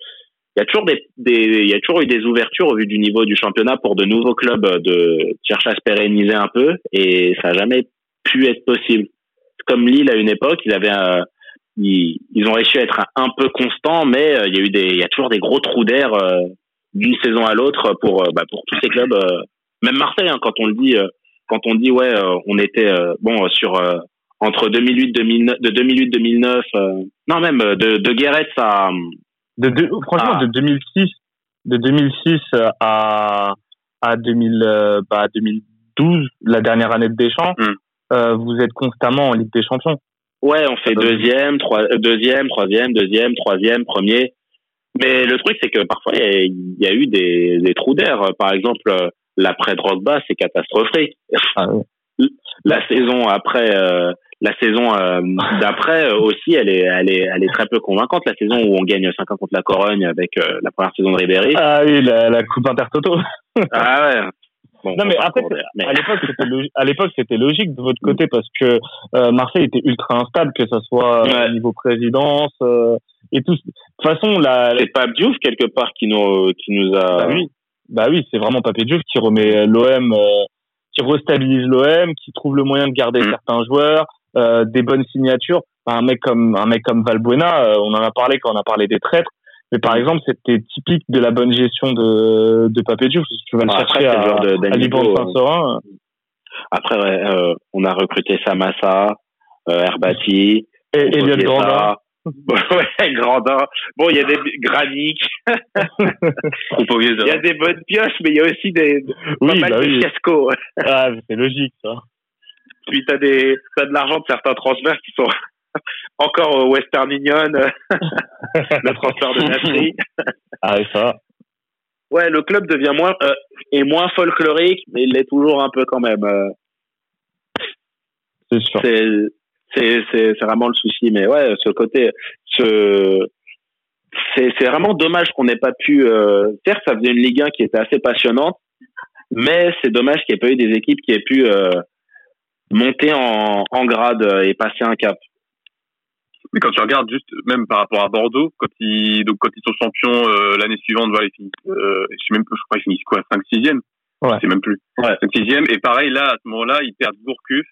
il y a toujours des, des il y a toujours eu des ouvertures au vu du niveau du championnat pour de nouveaux clubs de chercher à se pérenniser un peu et ça a jamais pu être possible. Comme Lille à une époque, ils avaient ils, ils, ont réussi à être un, peu constants, mais il y a eu des il y a toujours des gros trous d'air d'une saison à l'autre pour euh, bah, pour tous ces clubs euh, même Marseille hein, quand on le dit euh, quand on dit ouais on était bon sur entre 2008 2009 de 2008 2009 non même de de Guéret à de, de franchement de 2006 de 2006 à à 2000 bah 2012 la dernière année de Deschamps mm. vous êtes constamment en Ligue des Champions ouais on fait deuxième trois deuxième troisième deuxième troisième premier mais le truc, c'est que parfois, il y, a eu des, des trous d'air. Par exemple, l'après Drogba, c'est catastrophique. Ah la saison après, euh, la saison euh, d'après euh, aussi, elle est, elle est, elle est très peu convaincante. La saison où on gagne 5 ans contre la Corogne avec la première saison de Ribéry. Ah oui, la, la Coupe Intertoto. ah ouais. non mais après, à l'époque c'était à l'époque c'était logique de votre côté parce que Marseille était ultra instable que ce soit au niveau présidence et tout. De toute façon, la. C'est pas Diouf quelque part qui nous qui nous a. Bah oui, bah oui, c'est vraiment Papé Diouf qui remet l'OM, euh, qui restabilise l'OM, qui trouve le moyen de garder mm. certains joueurs, euh, des bonnes signatures. un mec comme un mec comme Valbuena, euh, on en a parlé quand on a parlé des traîtres. Mais par exemple, c'était typique de la bonne gestion de, de Papé Diouf. Tu vas le chercher à, de, à Saint-Seurin. Après, on a recruté Samassa, Herbati, et Elliot Grandin. ouais, grandeur. Bon, il y a des graniques. il y a des bonnes pioches, mais il y a aussi des oui, pas mal bah de oui. fiascos. ah, c'est logique, ça. Puis t'as des, t'as de l'argent de certains transferts qui sont encore au Western Union, le transfert de Nasri. ah, et ça. Ouais, le club devient moins, euh, est moins folklorique, mais il l'est toujours un peu quand même. Euh. C'est sûr. C'est, c'est c'est vraiment le souci. Mais ouais ce côté ce c'est c'est vraiment dommage qu'on n'ait pas pu euh, certes ça faisait une Ligue 1 qui était assez passionnante mais c'est dommage qu'il n'y ait pas eu des équipes qui aient pu euh, monter en en grade et passer un cap. Mais quand tu regardes juste même par rapport à Bordeaux quand ils donc quand ils sont champions euh, l'année suivante voilà ils finissent euh, je sais même pas je crois ils finissent quoi 5 6e ouais. je sais même plus. Ouais. 5 6e et pareil là à ce moment-là ils perdent Gourcuff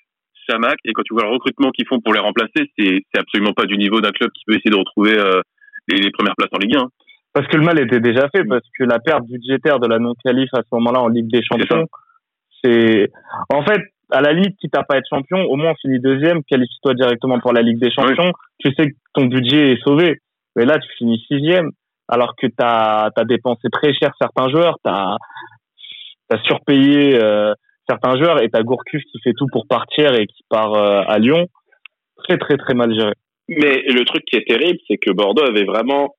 Et quand tu vois le recrutement qu'ils font pour les remplacer, c'est absolument pas du niveau d'un club qui peut essayer de retrouver euh, les, premières places en Ligue 1. Parce que le mal était déjà fait, parce que la perte budgétaire de la non-qualif à ce moment-là en Ligue des Champions, c'est en fait à la Ligue, quitte à pas être champion, au moins on finit deuxième, qualifie-toi directement pour la Ligue des Champions. Tu sais que ton budget est sauvé. Mais là, tu finis sixième, alors que tu as, dépensé très cher certains joueurs, tu as, surpayé euh, certains joueurs. Et t'as Gourcuff qui fait tout pour partir et qui part euh, à Lyon. Très, très, très mal géré. Mais le truc qui est terrible, c'est que Bordeaux avait vraiment.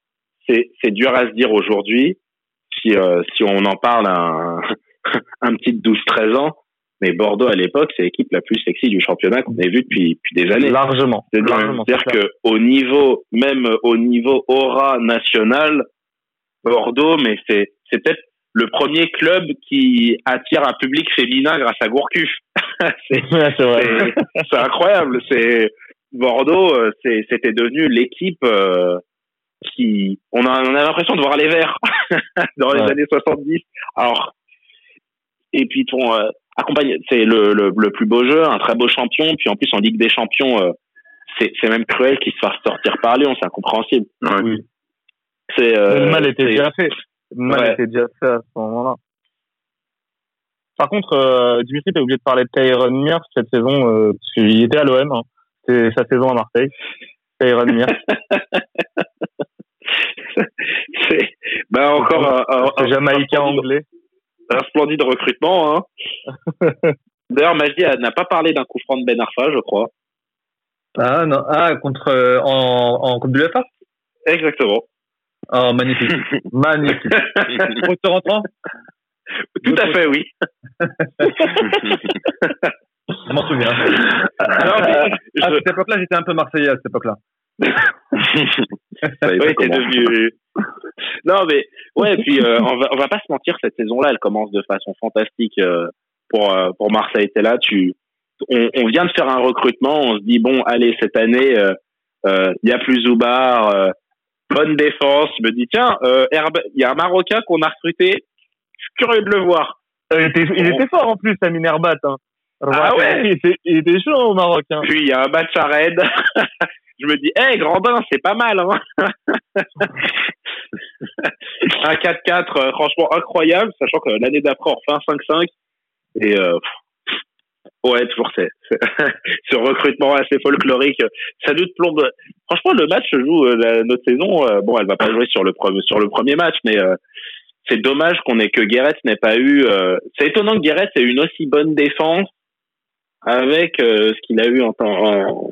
C'est c'est dur à se dire aujourd'hui, si, euh, si on en parle à un, un petit 12-13 ans. Mais Bordeaux, à l'époque, c'est l'équipe la plus sexy du championnat qu'on ait vu depuis, depuis des années. Largement. largement, C'est-à-dire que au niveau, même au niveau aura national, Bordeaux, mais c'est c'est peut-être le premier club qui attire un public féminin grâce à Gourcuff. c'est Ouais, incroyable. C'est Bordeaux, euh, c'était devenu l'équipe euh, qui on a, on a l'impression de voir les Verts dans les Ouais. années 70. Alors et puis ton euh, accompagné, c'est le, le le plus beau jeu, un très beau champion. Puis en plus en Ligue des Champions, euh, c'est même cruel qu'il se fasse sortir par Lyon. C'est incompréhensible. Oui. C'est euh, le mal était déjà fait. Mal Ouais. était déjà fait à ce moment-là. Par contre, euh, Dimitri, t'as oublié de parler de Tyron Mears cette saison, euh, parce qu'il était à l'OM. Hein. C'est sa saison à Marseille. Tyron Mears. c'est bah encore un, un, Jamaïcain anglais. un splendide recrutement. Hein. D'ailleurs, Majdi a- n'a pas parlé d'un coup franc de Ben Arfa, je crois. Ah, non. Ah, contre, euh, en, en Coupe de l'UEFA Exactement. Oh, magnifique. magnifique. Retour rentrant Tout à fait, oui. Je m'en souviens. Non, mais à cette époque-là, j'étais un peu marseillais à cette époque-là. Ça t'es devenu. Non, mais ouais, puis euh, on va on va pas se mentir, cette saison-là, elle commence de façon fantastique euh, pour euh, pour Marseille. T'es là, tu, on, on vient de faire un recrutement, on se dit bon, allez cette année, il y a plus Zoubar, bonne défense. Je me dis tiens, euh, il y a un Marocain qu'on a recruté, je suis curieux de le voir. Euh, il, était, il était fort en plus, Amin Herbat. Hein. Ah ouais il était, il était chaud au Maroc. Hein. Puis il y a un match à Rennes. Je me dis, hé, Grandin, c'est pas mal. Hein un 4-4, euh, franchement incroyable, sachant que l'année d'après, on refait un 5-5. Et euh, ouais, toujours c'est, ce recrutement assez folklorique. Ça nous plombe. Franchement, le match se joue euh, la- notre saison. euh, bon, elle va pas jouer sur le premier sur le premier match, mais euh, c'est dommage qu'on ait que Guéret n'ait pas eu. euh, c'est étonnant que Guéret ait une aussi bonne défense avec euh, ce qu'il a eu en temps en-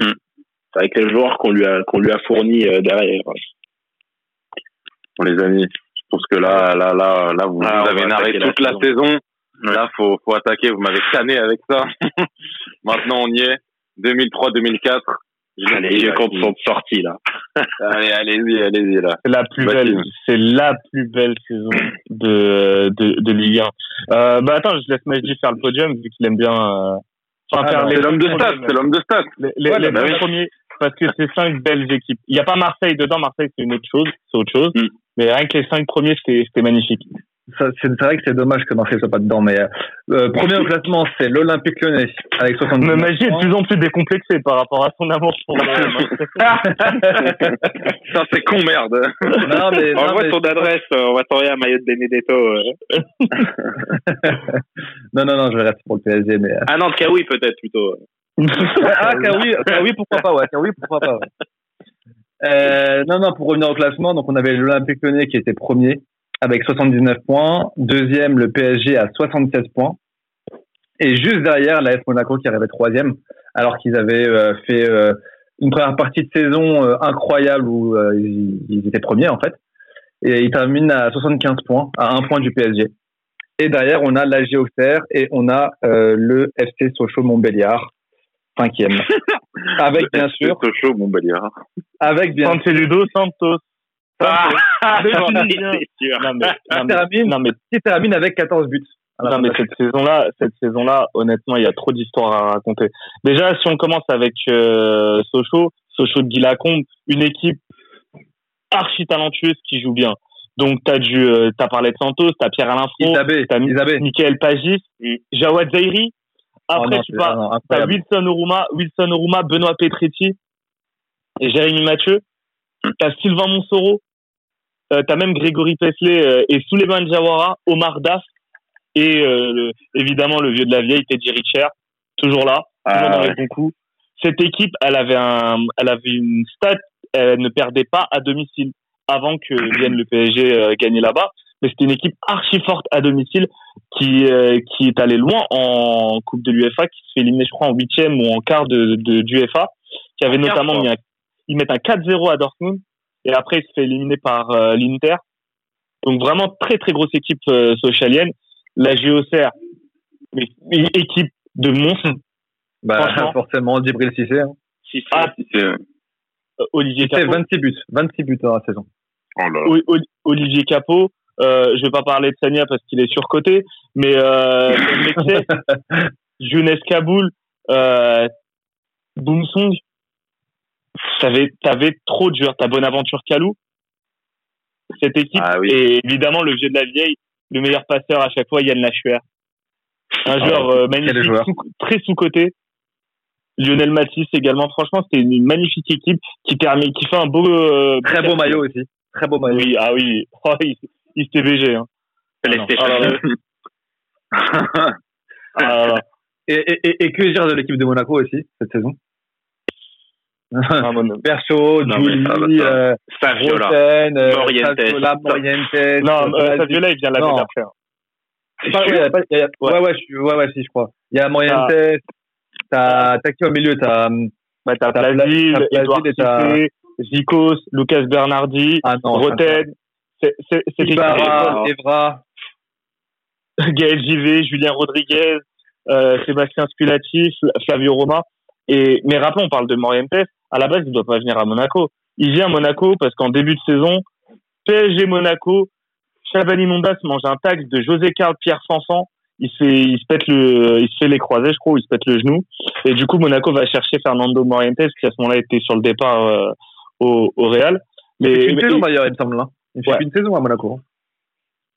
avec les joueurs qu'on lui a qu'on lui a fourni euh, derrière. Bon, les amis, je pense que là, là, là, là, vous, Ah, vous avez narré la toute la saison. Là, faut, faut attaquer. Vous m'avez canné avec ça. Maintenant, on y est. 2003-2004. Les vieux comptes sont sortis là. Allez, allez-y, allez-y, là. C'est la plus belle, c'est la plus belle saison de, de, de Ligue 1. Euh, bah attends, je laisse Majdi faire le podium vu qu'il aime bien. Euh, enfin, Ah, faire non, les C'est l'homme de stats, c'est l'homme de stats. Les, les, Ouais, les bah cinq oui. premiers, parce que c'est cinq belles équipes. Il n'y a pas Marseille dedans. Marseille, c'est une autre chose, c'est autre chose. Mm. Mais rien que les cinq premiers, c'était c'était magnifique. C'est vrai que c'est dommage que Marseille soit pas dedans, mais euh, premier au classement, c'est l'Olympique Lyonnais avec 70 Mais Majdi est de plus en plus décomplexé par rapport à son amour pour le Ça, c'est con, merde. Non, mais, non, mais- ton adresse, euh, on va t'envoyer un maillot de Benedetto. euh. non, non, non, je vais rester pour le PSG, mais. Ah non, Kawi peut-être plutôt. ah, Kawi, Kawi, pourquoi pas, ouais. Kawi, pourquoi pas, ouais. Euh, non, non, pour revenir au classement, donc on avait l'Olympique Lyonnais qui était premier avec 79 points, deuxième le PSG à 76 points, et juste derrière l'AS Monaco qui arrivait troisième, alors qu'ils avaient euh, fait euh, une première partie de saison euh, incroyable où euh, ils, ils étaient premiers en fait, et ils terminent à 75 points, à un point du PSG. Et derrière, on a l'AG Auxerre et on a euh, le FC Sochaux Montbéliard, cinquième. Avec bien sûr, C'est chaud, mon Béliard. avec bien Santé Ludo Santos. Ah, sûr. Non mais, non, mais, termine, non, mais qui termine avec 14 buts. Non mais cette saison-là, cette saison-là, honnêtement, il y a trop d'histoires à raconter. Déjà, si on commence avec euh, Sochaux, Sochaux de Guy Lacombe, une équipe archi talentueuse qui joue bien. Donc t'as du, euh, t'as parlé de Santos, t'as Pierre Alain Fro, Isabé, t'as. Michael Pagis, Jawad Zairi. Après, Oh non, tu non, t'as. Wilson Oruma, Wilson Oruma, Benoît Petretti et Jérémy Mathieu. T'as Sylvain Monsoro. Euh, t'as même Grégory Pesley euh, et Souleymane Jawara, Omar Daf et euh, le- évidemment le vieux de la vieille Teddy Richer, toujours là, toujours Ah, dans ouais. les bons coups. Cette équipe, elle avait un, elle avait une stat, elle ne perdait pas à domicile avant que vienne le PSG gagner là-bas. mais c'était une équipe archi forte à domicile qui euh, qui est allée loin en Coupe de l'UEFA, qui se fait éliminer, je crois, en huitième ou en quart de, d'UEFA, qui avait En notamment mis un, ils mettent un 4-0 à Dortmund et après il se fait éliminer par euh, l'Inter. Donc vraiment très très grosse équipe euh, socialienne. La GOCR, mais, mais équipe de monstres. Bah, Franchement. forcément, Djibril Cissé. Hein. Si c'est Ah, euh, Olivier Cissé, Capot. 26 buts. 26 buts dans la saison. Oh là là. O- O- Olivier Capot. Euh, je vais pas parler de Sania parce qu'il est surcoté, mais euh, Younes Kaboul, euh, Boomsong, t'avais t'avais trop de joueurs. T'as Bonaventure Kalou, cette équipe, Ah oui. et évidemment le vieux de la vieille, le meilleur passeur à chaque fois, Yann Lachuer. Un Ah, joueur euh, quel magnifique, joueur. sous- très sous-coté. Lionel Matisse également. Franchement, c'était une magnifique équipe qui termine, qui fait un beau, euh, Très beau maillot aussi. Très beau maillot. Oui, ah oui, oh, il, il s'était BG. Hein. Ah Ah là là. 2. Ah. Et, et, et, et que dire de l'équipe de Monaco aussi, cette saison? Ah, Non, mais Julie, euh, Saviola. Roten, euh, Morientes. Saviola, Morientes. Non, euh. Saviola, il vient l'année d'après. hein. Pas- ouais, pas- y a- ouais, ouais, je ouais, ouais, si, je crois. Il y a Morientes, t'as, t'as qui au milieu, t'as, Bah, t'as T'as Plasil, Pla- t'as Edouard Cissé, Zikos, Lucas Bernardi, ah non, Roten, c'est c'est- c'est Ibarra, Evra, Gaël Givet, Julien Rodriguez, euh, Sébastien Spulati, Fl- Flavio Roma. Et, mais rappelons, on parle de Morientes. À la base, il doit pas venir à Monaco. Il vient à Monaco parce qu'en début de saison, PSG Monaco, Chabani Mondas mange un taxe de José Carl Pierre Sanson. Il se fait, il se pète le, il se fait les croisés, je crois, ou il se pète le genou. Et du coup, Monaco va chercher Fernando Morientes, qui à ce moment-là était sur le départ euh, au, au Real. il fait Mais, une mais- saison d'ailleurs, il me semble, là. Il fait Ouais. une saison à Monaco.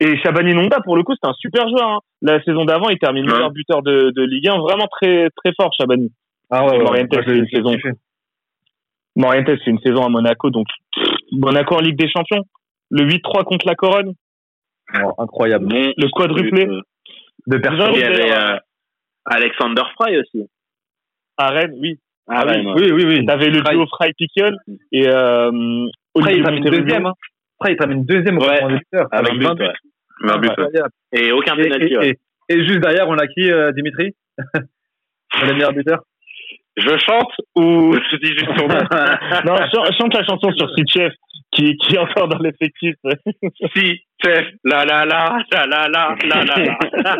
et Chabani Nonda, pour le coup, c'est un super joueur. hein. La saison d'avant, il termine Ouais. meilleur buteur de, de Ligue 1. Vraiment très, très fort, Chabani. Ah ouais. Morientes, je- c'est une saison. Morientes, c'est une saison à Monaco. Donc, Monaco en Ligue des Champions. Le 8-3 contre la Corogne. Oh, incroyable. Bon, Le quadruplé. De Il personne. y avait euh, Alexander Fry aussi. À Rennes, oui. Ah, oui. ouais, ouais. Oui, oui, oui. T'avais le Fry. duo Fry Piquion et euh, Après, Olivier il termine deuxième, hein. Après, il termine deuxième au Ouais. buteurs. Avec but, 20 buts. ouais. But, ouais. Incroyable. Et aucun penalty. et, et juste derrière, on a qui, euh, Dimitri? Le meilleur buteur Je chante ou je dis juste son nom Non, chante, chante la chanson sur Sitchef qui, qui est encore dans l'effectif. Si, chef, la la la, la la la, la la la.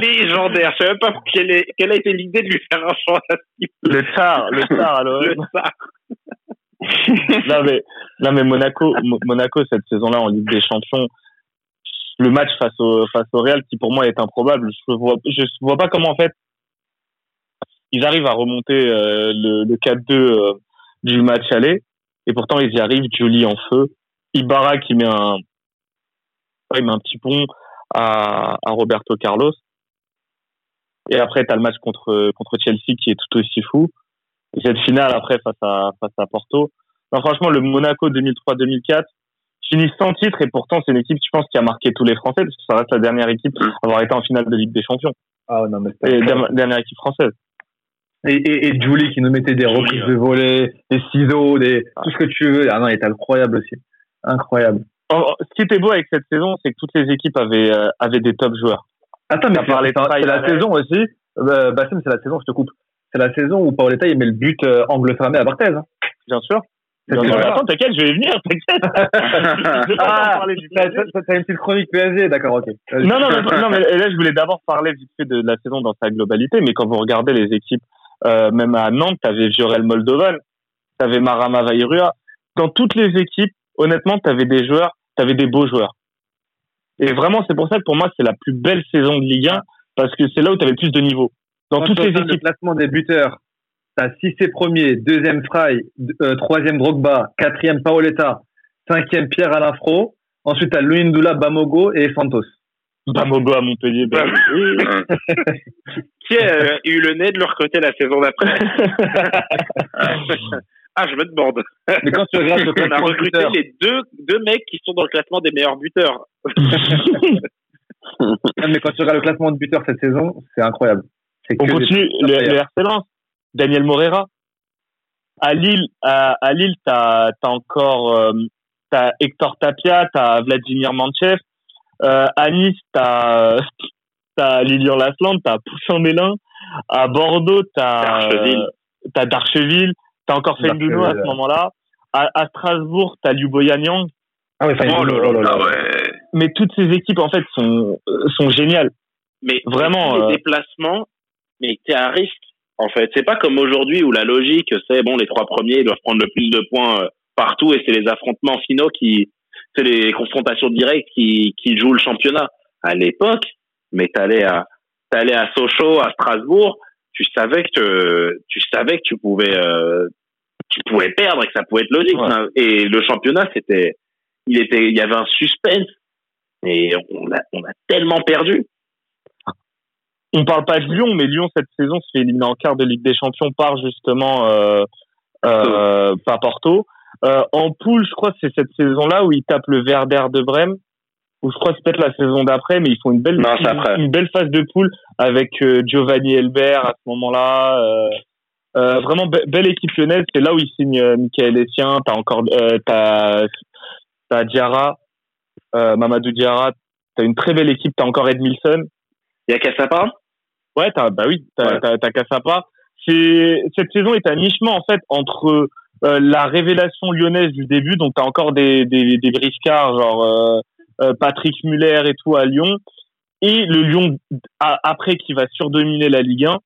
Légendaire. Je sais même pas quelle, est, quelle a été l'idée de lui faire un chant à Le tard, le tard à l'OM. le ça. non mais non mais Monaco Mo- Monaco cette saison-là en Ligue des Champions le match face au face au Real qui pour moi est improbable je vois je vois pas comment en fait ils arrivent à remonter euh, le, le 4-2 euh, du match aller. Et pourtant ils y arrivent Julie en feu. Ibarra qui met un il met un petit pont à, à Roberto Carlos. Et après t'as le match contre contre Chelsea qui est tout aussi fou. Et cette finale après face à face à Porto. Non, franchement, le Monaco 2003-2004 finit sans titre. Et pourtant c'est une équipe, je pense, qui a marqué tous les Français parce que ça reste la dernière équipe à avoir été en finale de Ligue des Champions. Ah non, mais et incroyable. der- dernière équipe française. Et, et, et Julie qui nous mettait des reprises de volée, des ciseaux, des, tout ce que tu veux. Ah non, il était incroyable aussi. Incroyable. En- Ce qui était beau avec cette saison, c'est que toutes les équipes avaient euh, avaient des top joueurs. Attends, mais c'est la Traoré. saison aussi. Euh, Bassim, c'est la saison, je te coupe. C'est la saison où Paoletta, il met le but euh, angle fermé à Barthez. Hein. Bien sûr. Sûr. saison-là. Attends, t'inquiète, je vais venir, t'inquiète. Ah, t'as une petite chronique PSG, d'accord, ok. Non, non, mais, non, mais là, je voulais d'abord parler vite fait de la saison dans sa globalité, mais quand vous regardez les équipes, euh, même à Nantes, t'avais Viorel Moldovan, t'avais Marama Vairua. Dans toutes les équipes, honnêtement, t'avais des joueurs, t'avais des beaux joueurs. Et vraiment, c'est pour ça que pour moi, c'est la plus belle saison de Ligue 1, parce que c'est là où t'avais le plus de niveau. Dans Quand toutes les le équipes. classement des buteurs, t'as Cissé premier, deuxième Fry, euh, troisième Drogba, quatrième Paoletta, cinquième Pierre-Alain Fro. Ensuite, t'as Luindula, Bamogo et Santos. Bamogo à Montpellier. ben, oui. Qui a euh, eu le nez de leur côté la saison d'après Ah, je me demande. Mais quand tu regardes le On a classement des recruté les deux, deux mecs qui sont dans le classement des meilleurs buteurs. Non, mais quand tu regardes le classement de buteurs cette saison, c'est incroyable. C'est On continue, le, le. RC Lens. Daniel Morera. À Lille, à, à Lille, t'as as encore euh, t'as Hector Tapia, t'as Vladimir Manchev. Euh, à Nice, t'as t'as Lilian Lasland, t'as Poussin Mélin. À Bordeaux, t'as Darcheville. t'as Darcheville, t'as encore Fendouno à ce moment-là. À, à Strasbourg, t'as Luboyanyang. Ah ouais, Oh là là Ah ouais. Mais toutes ces équipes en fait sont euh, sont géniales. Mais Vraiment, les euh, déplacements, mais t'es à risque. En fait, c'est pas comme aujourd'hui où la logique, c'est bon, les trois premiers ils doivent prendre le plus de points euh, partout et c'est les affrontements finaux qui, c'est les confrontations directes qui, qui jouent le championnat. À l'époque, mais t'allais à, t'allais à Sochaux, à Strasbourg, tu savais que tu savais que tu pouvais, euh, tu pouvais perdre et que ça pouvait être logique. Ouais. Et le championnat, c'était, il était, il y avait un suspense. Et on a, on a tellement perdu. On parle pas de Lyon, mais Lyon cette saison se fait éliminer en quart de Ligue des Champions par justement euh, euh, par Porto. Euh, en poule, je crois que c'est cette saison-là où ils tapent le Werder de Brême. Ou je crois que c'est peut-être la saison d'après, mais ils font une belle Non, une belle phase de poule avec euh, Giovanni Elbert à ce moment-là. Euh, euh, vraiment be- belle équipe lyonnaise. C'est là où ils signent euh, Michael Essien. T'as encore euh, t'as t'as Diarra, euh, Mamadou Diarra. T'as une très belle équipe. T'as encore Edmilson. Il y a Cassapa Ouais, t'as, bah oui, t'as, Ouais. t'as, t'as Cassapa. C'est, cette saison est à mi-chemin, en fait, entre euh, la révélation lyonnaise du début, donc t'as encore des, des, des briscards, genre euh, euh, Patrick Muller et tout à Lyon, et le Lyon a- après qui va surdominer la Ligue 1.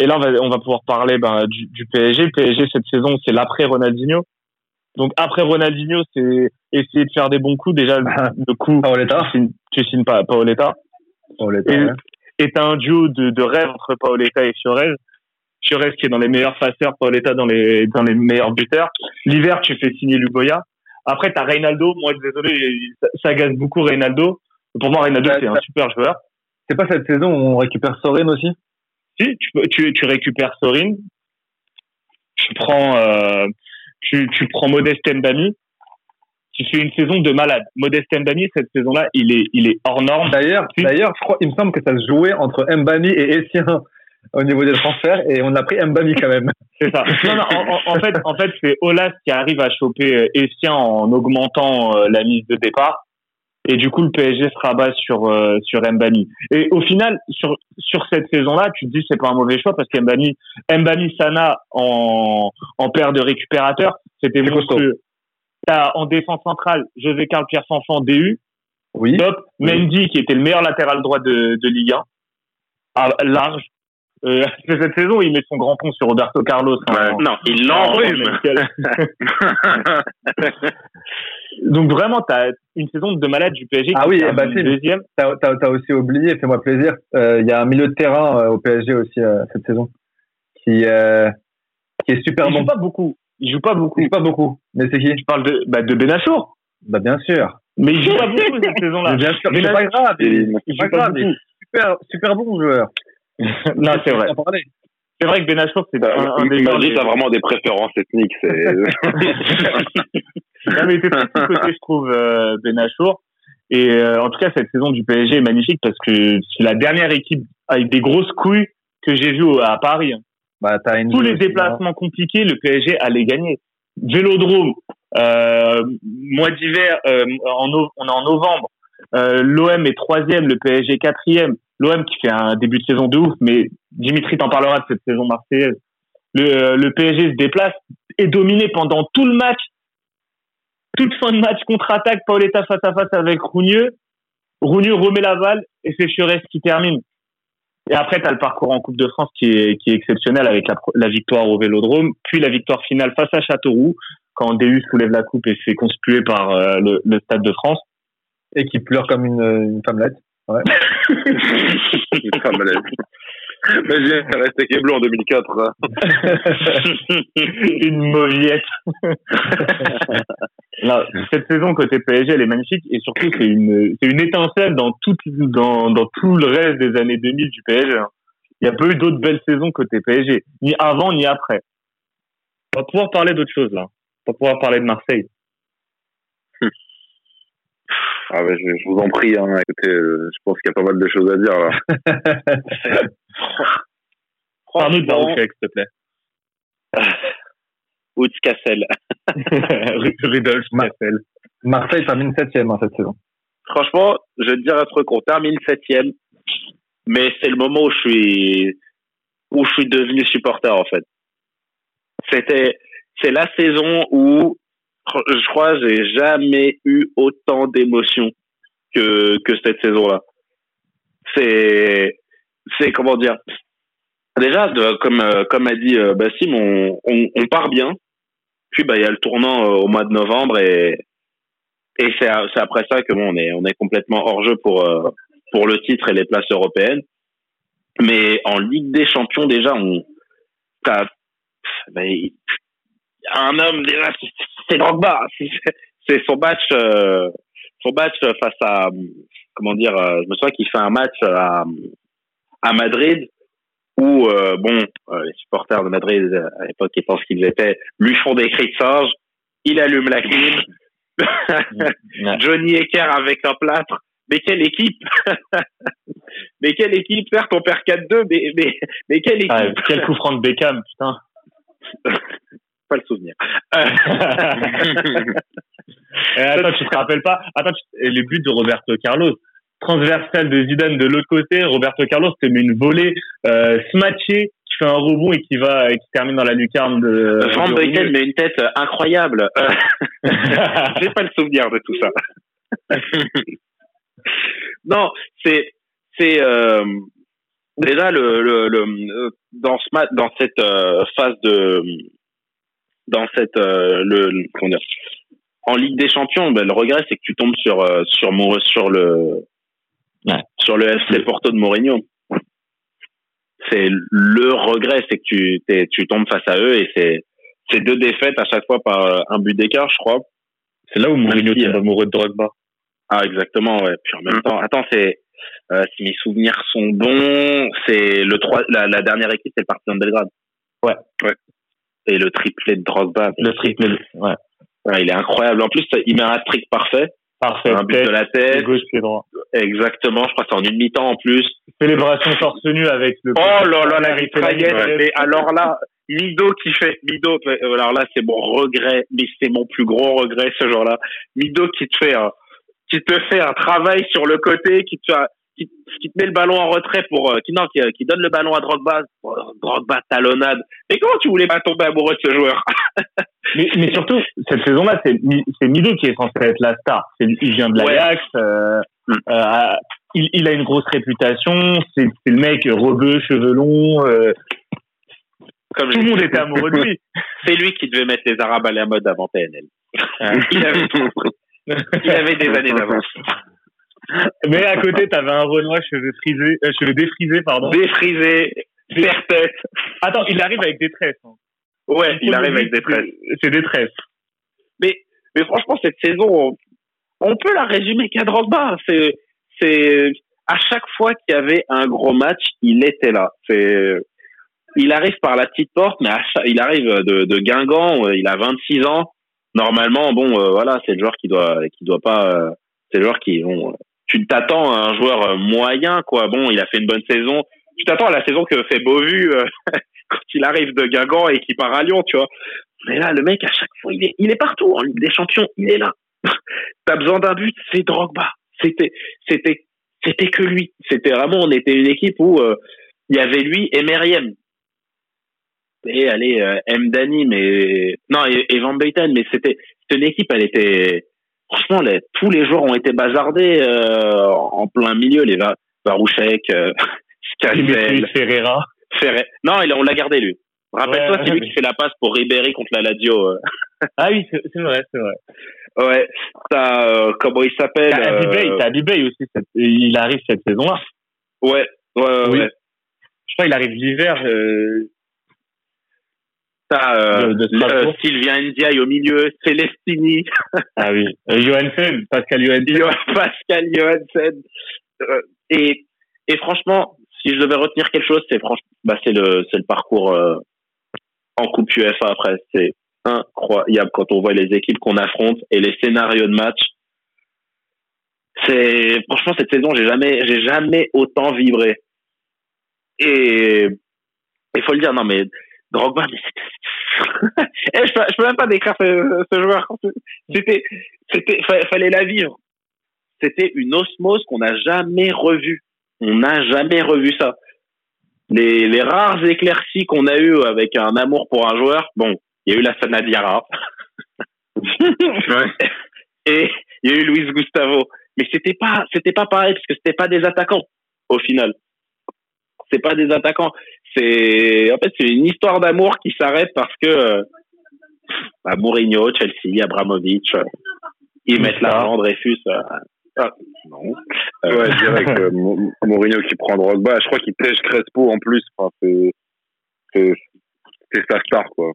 Et là, on va, on va pouvoir parler ben, du, du PSG. Le PSG, cette saison, c'est l'après Ronaldinho. Donc, après Ronaldinho, c'est essayer de faire des bons coups. Déjà, le coup, Paoletta. tu signes, tu signes pas Paoletta. Paoletta, Et- ouais. est un duo de, de rêve entre Paoletta et Fiorez. Fiorez qui est dans les meilleurs passeurs, Paoletta dans les, dans les meilleurs buteurs. L'hiver, tu fais signer Lugoya. Après, t'as Reynaldo. Moi, désolé, ça, ça beaucoup Reynaldo. Pour moi, Reynaldo, Ouais, c'est un super joueur. C'est pas cette saison où on récupère Sorin aussi? Si, tu, tu, tu récupères Sorin. Tu prends, euh, tu, tu prends Modeste Mbami. Tu fais une saison de malade. Modeste Mbami, cette saison-là, il est, il est hors norme. D'ailleurs, il me semble que ça se jouait entre Mbami et Essien au niveau des transferts et on a pris Mbami quand même. C'est ça. Non, non, en, fait, en fait, c'est Olas qui arrive à choper euh, Essien en augmentant euh, la mise de départ. Et du coup, le PSG se rabat sur euh, sur Mbani. Et au final, sur sur cette saison-là, tu te dis c'est pas un mauvais choix parce qu'Mbani, Mbani Sana en en paire de récupérateurs, c'était monstrueux. T'as en défense centrale José Carl Pierre Sanfant DU, Oui. top. Mendy qui était le meilleur latéral droit de de Ligue 1, à large. Euh, cette saison, il met son grand pont sur Roberto Carlos. en- Non, il en- l'enrhume. Donc vraiment, tu as une saison de malade du PSG Ah qui oui, bah, si. deuxième. T'as, t'as aussi oublié, fais-moi plaisir, euh, il y a un milieu de terrain euh, au PSG aussi euh, cette saison qui, euh, qui est super Il bon. joue pas beaucoup. Il joue pas beaucoup. Il joue pas beaucoup, mais c'est qui? Je parle de, bah, de Benachour. Bah bien sûr. Mais il joue pas beaucoup cette saison-là. Bien sûr, mais c'est pas grave. Il joue pas pas grave, super, super bon joueur. non, c'est vrai. C'est vrai que Benachour, c'est un, un des Il m'a joueurs dit les- t'as vraiment des préférences ethniques. C'est Non, mais c'est très côté, je trouve, euh, Benachour. Et euh, en tout cas, cette saison du PSG est magnifique parce que c'est la dernière équipe avec des grosses couilles que j'ai vues à Paris. hein. Bah, t'as tous les déplacements compliqués, le PSG allait gagner. Vélodrome, euh, mois d'hiver, euh, en on est en novembre. Euh, L'OM est troisième, le PSG quatrième. L'OM qui fait un début de saison de ouf, mais Dimitri t'en parlera de cette saison marseillaise. Le, euh, le PSG se déplace, est dominé pendant tout le match. Toute fin de match, contre-attaque, Paoletta face à face avec Rougneux. Rougneux remet la balle et c'est Chérez qui termine. Et après, tu as le parcours en Coupe de France qui est, qui est exceptionnel avec la, victoire au Vélodrome, puis la victoire finale face à Châteauroux, quand DU soulève la coupe et se fait conspuer par euh, le, le Stade de France. Et qui pleure comme une, une femmelette. Ouais. femme malade. Mais j'ai resté Keblo en 2004. hein. Une mauviette. Non, cette saison côté PSG, elle est magnifique et surtout c'est une c'est une étincelle dans tout dans dans tout le reste des années 2000 du PSG. hein. Il n'y a pas eu d'autres belles saisons côté PSG, ni avant ni après. On va pouvoir parler d'autre chose là. On va pouvoir parler de Marseille. Ah ouais, je, je vous en prie. Hein, écoutez, euh, je pense qu'il y a pas mal de choses à dire là. Parle-nous de Baroufek, s'il te plaît. Kassel. Rudolf Ma- Cassel. Marseille termine septième hein, cette saison. franchement, je vais te dire un truc, on termine septième, mais c'est le moment où je suis, où je suis devenu supporter, en fait. C'était, c'est la saison où, je crois, j'ai jamais eu autant d'émotions que, que cette saison-là. C'est, c'est, comment dire, déjà, comme, euh, comme a dit euh, Bassim, on, on, part bien, puis bah il y a le tournant euh, au mois de novembre et et c'est c'est après ça que bon on est on est complètement hors jeu pour pour le titre et les places européennes. Mais en Ligue des Champions déjà on t'as ben, un homme déjà c'est Drogba. C'est c'est son match euh, son match face à comment dire euh, je me souviens qu'il fait un match à à Madrid où euh, bon euh, les supporters de Madrid euh, à l'époque ils pensent qu'ils étaient lui font des cris de singe il allume la clim Johnny Ecker avec un plâtre. Mais quelle équipe mais quelle équipe certes on perd 4-2 mais mais mais quelle équipe Ah, quel coup franc de Beckham, putain. Pas le souvenir attends, tu te rappelles pas? Attends, tu- et les buts de Roberto Carlos. Transversal de Zidane de l'autre côté, Roberto Carlos te met une volée euh, smatchée, qui fait un rebond et qui va et qui termine dans la lucarne de. Franck Boyten met une tête incroyable Euh, j'ai pas le souvenir de tout ça non c'est c'est euh, déjà le, le, le dans ce dans cette euh, phase de dans cette euh, le le- comment dire en Ligue des Champions ben, le regret c'est que tu tombes sur euh, sur Mour- sur le sur le FC Porto de Mourinho. C'est le regret c'est que tu tu tombes face à eux et c'est c'est deux défaites à chaque fois par euh, un but d'écart je crois. C'est là où Mourinho tombe euh, amoureux de Drogba. ah exactement ouais. Puis en même temps attends c'est euh, si mes souvenirs sont bons c'est le trois la, la dernière équipe c'est le Partizan de Belgrade. Ouais. ouais et le triplé de Drogba Le triple, ouais. Ouais, il est incroyable en plus il met un hat-trick parfait Parfait. un but de la tête gauche, pied droit. exactement je crois que c'est en une mi-temps en plus Célébration torse nu avec le. Oh là là, la Il fait la mitraillette. mitraillette. Mais alors là, Mido qui fait, Mido, euh, alors là, c'est mon regret, mais c'est mon plus gros regret ce jour-là. Mido qui te fait un, qui te fait un travail sur le côté, qui te, qui, qui te met le ballon en retrait pour, euh, qui, non, qui, qui donne le ballon à Drogba, Oh, Drogba talonnade. Mais comment tu voulais pas tomber amoureux de ce joueur? Mais, mais surtout, cette saison-là, c'est Mi- c'est Mido qui est censé être la star. C'est- Il vient de l'Ajax. euh, euh, il, il a une grosse réputation. C'est c'est le mec rebeu, cheveux longs. euh, Comme tout le monde était amoureux de lui. C'est lui qui devait mettre les Arabes à la mode avant PNL. il avait, il avait des années d'avance. Mais à côté, t'avais un Renoir cheveux frisés, euh, cheveux défrisés, pardon. Défrisé, serre-tête. Attends, il arrive avec des tresses. hein. Ouais, il arrive avec des tresses. C'est des tresses. Mais, mais franchement, cette saison, on, peut la résumer qu'à Drogba. C'est, c'est, à chaque fois qu'il y avait un gros match, il était là. C'est, il arrive par la petite porte, mais à chaque- il arrive de, de Guingamp, euh, il a 26 ans. Normalement, bon, euh, voilà, c'est le joueur qui doit, qui doit pas, euh, c'est le joueur qui, bon, euh, tu t'attends à un joueur euh, moyen, quoi. Bon, il a fait une bonne saison. Tu t'attends à la saison que fait Beauvu euh, quand il arrive de Guingamp et qu'il part à Lyon, tu vois. Mais là, le mec, à chaque fois, il est, il est partout. En Ligue des Champions, il est là. T'as besoin d'un but, c'est Drogba. C'était, c'était, c'était que lui. C'était vraiment, on était une équipe où euh, il y avait lui et Meriem. Et allez, euh, Mdani, mais non, et, Van Buyten, mais c'était, c'était une équipe, elle était, franchement, les, tous les joueurs ont été bazardés euh, en plein milieu, les Va- Varouchek, euh, Ferreira. Ferret. Non, on l'a gardé lui. Rappelle-toi, Ouais. c'est lui qui fait la passe pour Ribéry contre la Lazio. euh. Ah oui, c'est vrai, c'est vrai. Ouais, t'as euh, comment il s'appelle T'as euh, Abibay aussi. cette- Il arrive cette saison-là. Ouais, ouais, ouais. Oui. ouais. Je crois qu'il arrive l'hiver. euh, T'as euh, euh, Sylvain Ndiaye au milieu, Celestini, Ah oui. Euh, Johansen, Pascal Johansen. Johan- Pascal Johansen. Et, et franchement, si je devais retenir quelque chose, c'est franchement, bah c'est le, c'est le parcours euh, en Coupe UEFA après. C'est incroyable quand on voit les équipes qu'on affronte et les scénarios de match. C'est franchement cette saison, j'ai jamais, j'ai jamais autant vibré. Et il faut le dire, non mais Drogba, mais c'était- Eh, je, peux, je peux même pas décrire ce, ce joueur. C'était, c'était, fa- fallait la vivre. c'était une osmose qu'on n'a jamais revue. On n'a jamais revu ça. Les, les rares éclaircies qu'on a eues avec un amour pour un joueur, bon, il y a eu la Sanadiara. Et il y a eu Luis Gustavo. Mais c'était pas, c'était pas pareil parce que c'était pas des attaquants au final. C'est pas des attaquants. C'est, en fait, c'est une histoire d'amour qui s'arrête parce que euh, bah, Mourinho, Chelsea, Abramovich, euh, ils mettent l'argent, Dreyfus. Euh, ah, non. Euh, ouais, je dirais que Mou- Mourinho qui prend Drogba, je crois qu'il pêche Crespo en plus. Enfin, c'est, sa star, quoi.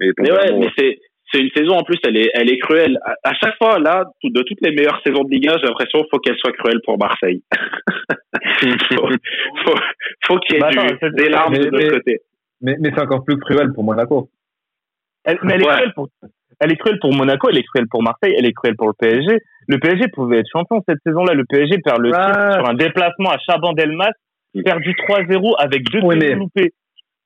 Et Mais ouais, totalement, mais c'est c'est une saison en plus, elle est elle est cruelle. À, à chaque fois là, de toutes les meilleures saisons de Ligue 1, j'ai l'impression qu'il faut qu'elle soit cruelle pour Marseille. faut faut, faut qu'il y ait Bah, du- attends, c'est- des larmes mais- de l'autre côté. Mais, mais c'est encore plus cruel pour Monaco. Elle, mais elle est Ouais. cruelle pour, elle est cruelle pour Monaco, elle est cruelle pour Marseille, elle est cruelle pour le PSG. Le PSG pouvait être champion cette saison-là. Le PSG perd le Ouais. titre sur un déplacement à Chabandelmas, perdu 3-0 avec deux Oui, mais- pénaux loupés.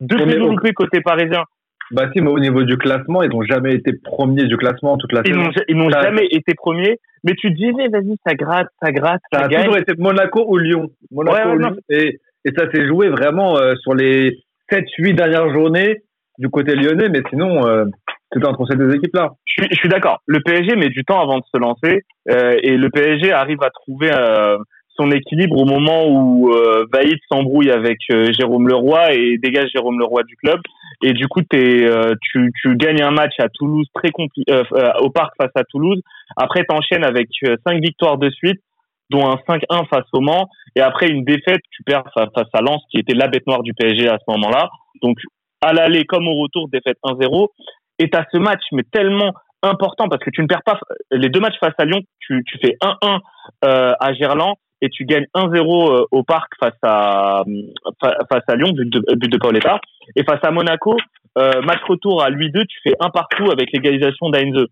Deux Oui, mais loupés côté parisien. Bah si, mais au niveau du classement, ils n'ont jamais été premiers du classement toute la Ils saison. ils n'ont jamais été premiers. Mais tu disais, vas-y, ça gratte, ça gratte, Ça ça, a gagne. toujours été Monaco ou Lyon. Monaco Ouais, ou. Lyon. Et, et ça s'est joué vraiment euh, sur les 7-8 dernières journées du côté lyonnais, mais sinon, euh, c'était entre ces deux équipes-là. Je suis, je suis d'accord. Le PSG met du temps avant de se lancer euh, et le PSG arrive à trouver euh, son équilibre au moment où euh, Vaïd s'embrouille avec euh, Jérôme Leroy et dégage Jérôme Leroy du club. Et du coup, t'es, euh, tu, gagnes un match à Toulouse très au parc face à Toulouse. Après, t'enchaînes avec cinq victoires de suite, dont un 5-1 face au Mans. Et après une défaite, tu perds fa- face à Lens, qui était la bête noire du PSG à ce moment-là. Donc, à l'aller comme au retour, défaite 1-0. Et t'as ce match, mais tellement important parce que tu ne perds pas les deux matchs face à Lyon, tu, fais 1-1 euh, à Gerland et tu gagnes 1-0 euh, au parc face à fa- face à Lyon, but de, Paoletta. Et face à Monaco, euh, match retour à lui 2 tu fais un partout avec l'égalisation d'Ainze.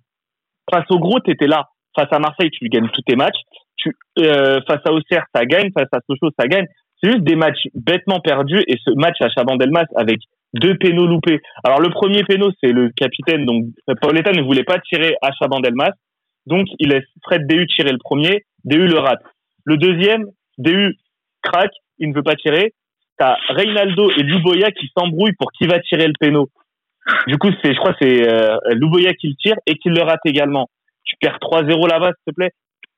Face au gros, tu étais là. Face à Marseille, tu gagnes tous tes matchs. Tu, euh, face à Auxerre, ça gagne. Face à Sochaux, ça gagne. C'est juste des matchs bêtement perdus. Et ce match à Chabandelmas avec deux pénaux loupés. Alors le premier pénal, c'est le capitaine. Donc Paoletta ne voulait pas tirer à Chabandelmas. Donc il laisse Fred Déhu tirer le premier. Déhu le rate. Le deuxième, Déhu craque. Il ne veut pas tirer. T'as Reynaldo et Luboya qui s'embrouillent pour qui va tirer le péno. Du coup, c'est, je crois, que c'est euh, Luboya qui le tire et qui le rate également. Tu perds 3-0 là-bas, s'il te plaît.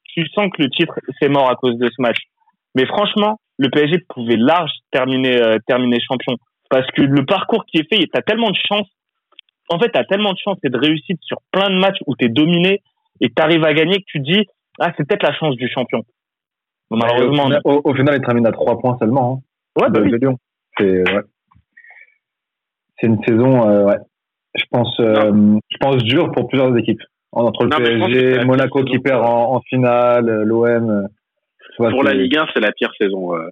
Tu sens que le titre, c'est mort à cause de ce match. Mais franchement, le PSG pouvait large terminer, euh, terminer champion. Parce que le parcours qui est fait, t'as tellement de chance. En fait, t'as tellement de chance et de réussite sur plein de matchs où t'es dominé et t'arrives à gagner que tu dis, ah, c'est peut-être la chance du champion. Bon, malheureusement, au, final, au, au final, ils terminent à 3 points seulement. Hein, Ouais, bah oui. de Lyon. C'est ouais. Une saison, euh, ouais. Je pense, euh, je pense dure pour plusieurs équipes. Entre le Non, PSG, Monaco qui perd en, en finale, euh, l'OM. euh, tu Pour la Ligue 1, c'est la pire saison. euh.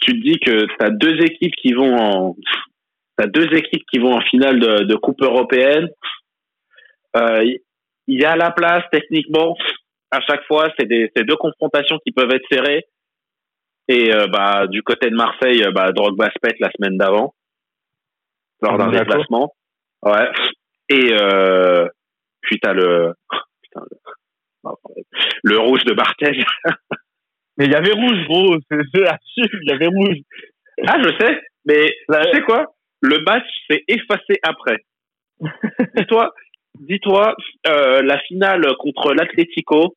Tu te dis que t'as deux équipes qui vont en t'as deux équipes qui vont en finale de, de coupe européenne. Euh, Il y a la place techniquement. À chaque fois, c'est des c'est deux confrontations qui peuvent être serrées. Et euh, bah du côté de Marseille, euh, bah Drogba se pète la semaine d'avant lors d'un déplacement. Ouais. Et euh, puis t'as le putain, le le rouge de Barthez. Mais il y avait rouge, gros. C'est assume, il y avait rouge. Ah, je sais, mais tu sais quoi? Le match s'est effacé après. dis-toi, dis-toi, euh, la finale contre l'Atlético,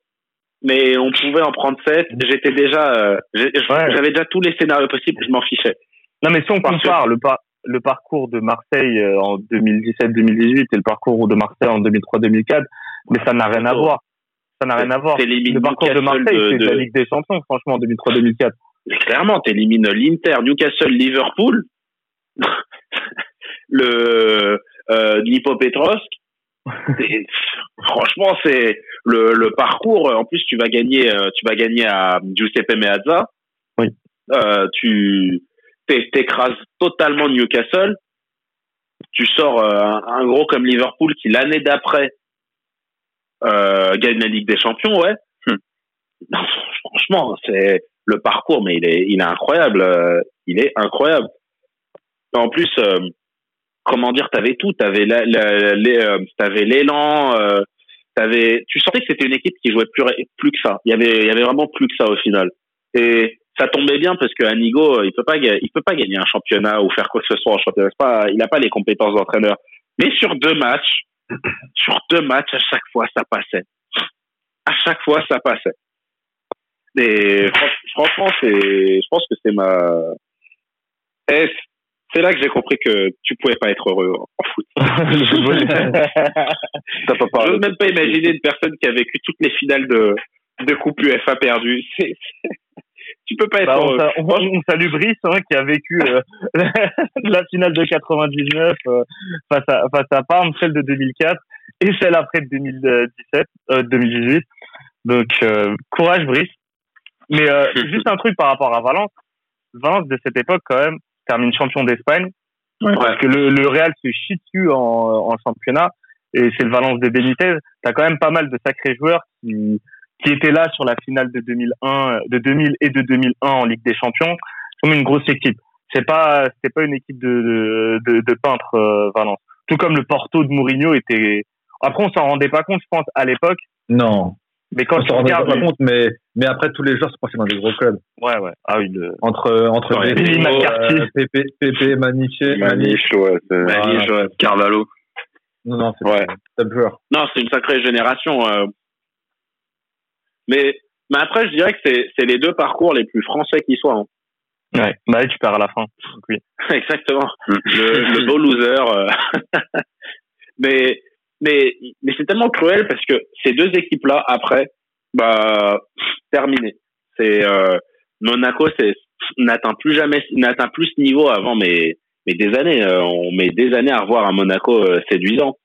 mais on pouvait en prendre sept. J'étais déjà, euh, j'avais déjà tous les scénarios possibles, je m'en fichais. Non, mais si on Parce que- compare le, par- le parcours de Marseille euh, en 2017-2018 et le parcours de Marseille en 2003-2004, mais ça n'a rien à voir. Ça n'a rien à voir. Le parcours de Marseille, c'est de la Ligue des Champions, franchement, en 2003-2004. Mais clairement, t'élimines l'Inter, Newcastle, Liverpool, le euh, Dnipropetrovsk. Franchement, c'est le, le parcours. En plus, tu vas gagner, euh, tu vas gagner à Giuseppe Meazza. Oui. Euh, tu t'é- t'écrases totalement Newcastle. Tu sors euh, un, un gros comme Liverpool qui l'année d'après euh, gagne la Ligue des Champions, ouais. Hmm. Non, franchement, c'est le parcours, mais il est, il est incroyable. euh, il est incroyable. En plus, euh, comment dire, t'avais tout. T'avais euh, t'avais l'élan, euh, T'avais, tu sentais que c'était une équipe qui jouait plus, plus que ça. Il y avait, il y avait vraiment plus que ça au final. Et ça tombait bien parce que Anigo, il peut pas, il peut pas gagner un championnat ou faire quoi que ce soit en championnat. Pas, il n'a pas les compétences d'entraîneur. Mais sur deux matchs, sur deux matchs, à chaque fois, ça passait. À chaque fois, ça passait. Et franchement, c'est, je pense que c'est ma, c'est là que j'ai compris que tu pouvais pas être heureux en foot. Je veux même pas imaginer une personne qui a vécu toutes les finales de, de Coupe UEFA perdues. Tu peux pas être Bah, on, heureux. sa- on, on salue Brice hein, qui a vécu euh, la finale de 99 euh, face à face à Parme, celle de 2004 et celle après de 2017, euh, 2018. Donc euh, courage Brice. Mais euh, juste un truc par rapport à Valence. Valence de cette époque quand même termine champion d'Espagne parce que le, le Real se chie dessus en, en championnat et c'est le Valence de Benitez. T'as quand même pas mal de sacrés joueurs qui qui étaient là sur la finale de 2001, de 2000 et de 2001 en Ligue des Champions. C'est comme une grosse équipe. C'est pas, c'était pas une équipe de, de, de peintres, euh, Valence. Tout comme le Porto de Mourinho était, après on s'en rendait pas compte, je pense, à l'époque. Non. Mais quand On tu s'en rendait pas regardes, compte, mais, mais après, tous les joueurs se passaient dans des gros clubs. ouais, ouais. Ah oui, le, Entre, entre Billy McCarthy. euh, Pepe, Pepe, Maniche, Maniche, ouais, c'est- Maniche, ouais. Carvalho. Non, non, c'est Ouais. top joueur. Non, c'est une sacrée génération. euh. Mais, mais après, je dirais que c'est, c'est les deux parcours les plus français qui soient. hein. ouais. Bah, oui, tu perds à la fin. Oui. Exactement. Le, le beau loser. euh. mais, mais, mais c'est tellement cruel parce que ces deux équipes-là, après, bah, terminé. C'est, euh, Monaco, c'est, n'atteint plus jamais, n'atteint plus ce niveau avant, mais, mais des années. euh, on met des années à revoir un Monaco euh, séduisant.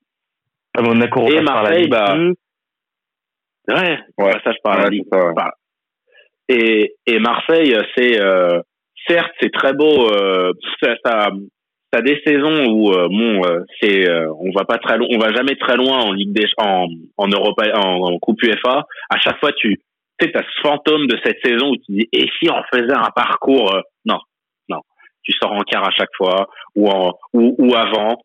À Monaco, Et repasse par la Marseille, Ligue bah, 2. Ouais, Ouais. passage par la Ouais, ça, ouais. Et, et Marseille, c'est euh, certes c'est très beau. Euh, ça, ça, a des saisons où euh, bon, euh, c'est euh, on va pas très on va jamais très loin en Ligue des en en Europa, en, en Coupe UEFA. À chaque fois, tu tu t'as ce fantôme de cette saison où tu dis et si on faisait un parcours euh, Non, non, tu sors en quart à chaque fois ou en ou, ou avant.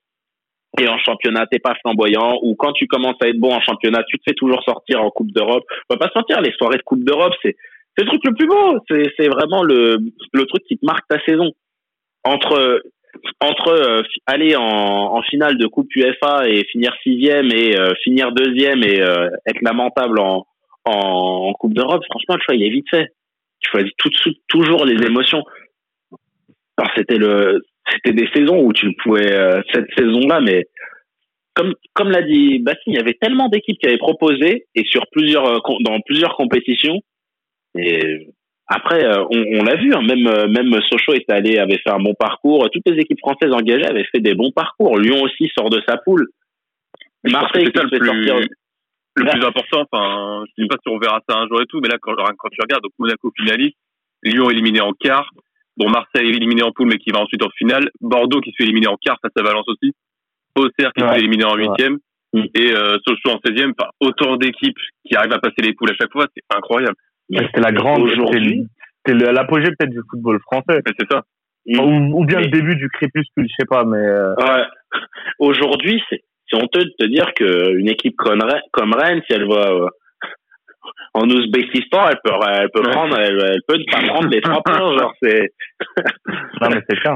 Et en championnat, t'es pas flamboyant. Ou quand tu commences à être bon en championnat, tu te fais toujours sortir en Coupe d'Europe. On va pas se mentir, les soirées de Coupe d'Europe, c'est c'est le truc le plus beau. C'est c'est vraiment le le truc qui te marque ta saison. Entre entre euh, aller en, en finale de Coupe UEFA et finir sixième et euh, finir deuxième et euh, être lamentable en en, Coupe d'Europe, franchement, le choix il est vite fait. Tu choisis tout de suite toujours les émotions. Alors c'était le c'était des saisons où tu pouvais euh, cette saison-là, mais comme comme l'a dit Bastien, il y avait tellement d'équipes qui avaient proposé et sur plusieurs euh, dans plusieurs compétitions. Et après, euh, on, on l'a vu, hein, même euh, même Sochaux est allé, avait fait un bon parcours. Toutes les équipes françaises engagées avaient fait des bons parcours. Lyon aussi sort de sa poule. Je Marseille c'est ça le plus, sortir. le plus important. Enfin, je sais pas si on verra ça un jour et tout, mais là, quand, quand tu regardes, donc Monaco finaliste, Lyon éliminé en quart, bon, Marseille éliminé en poule, mais qui va ensuite en finale, Bordeaux qui se fait éliminer en quart face à Valence aussi, Auxerre qui se fait éliminer en huitième, et euh, Sochaux en 16e. Enfin, autant d'équipes qui arrivent à passer les poules à chaque fois, c'est incroyable. C'était la grande, Aujourd'hui, c'était l'apogée peut-être du football français. Mais c'est ça. Ou, ou bien Mais- le début du crépuscule, je sais pas, mais euh, Ouais. Aujourd'hui, c'est honteux de te dire qu'une équipe comme Rennes, comme Rennes, si elle va euh, en Ouzbékistan, elle peut, elle peut prendre, elle, elle peut ne pas prendre les trois points. Genre, c'est non, mais c'est clair.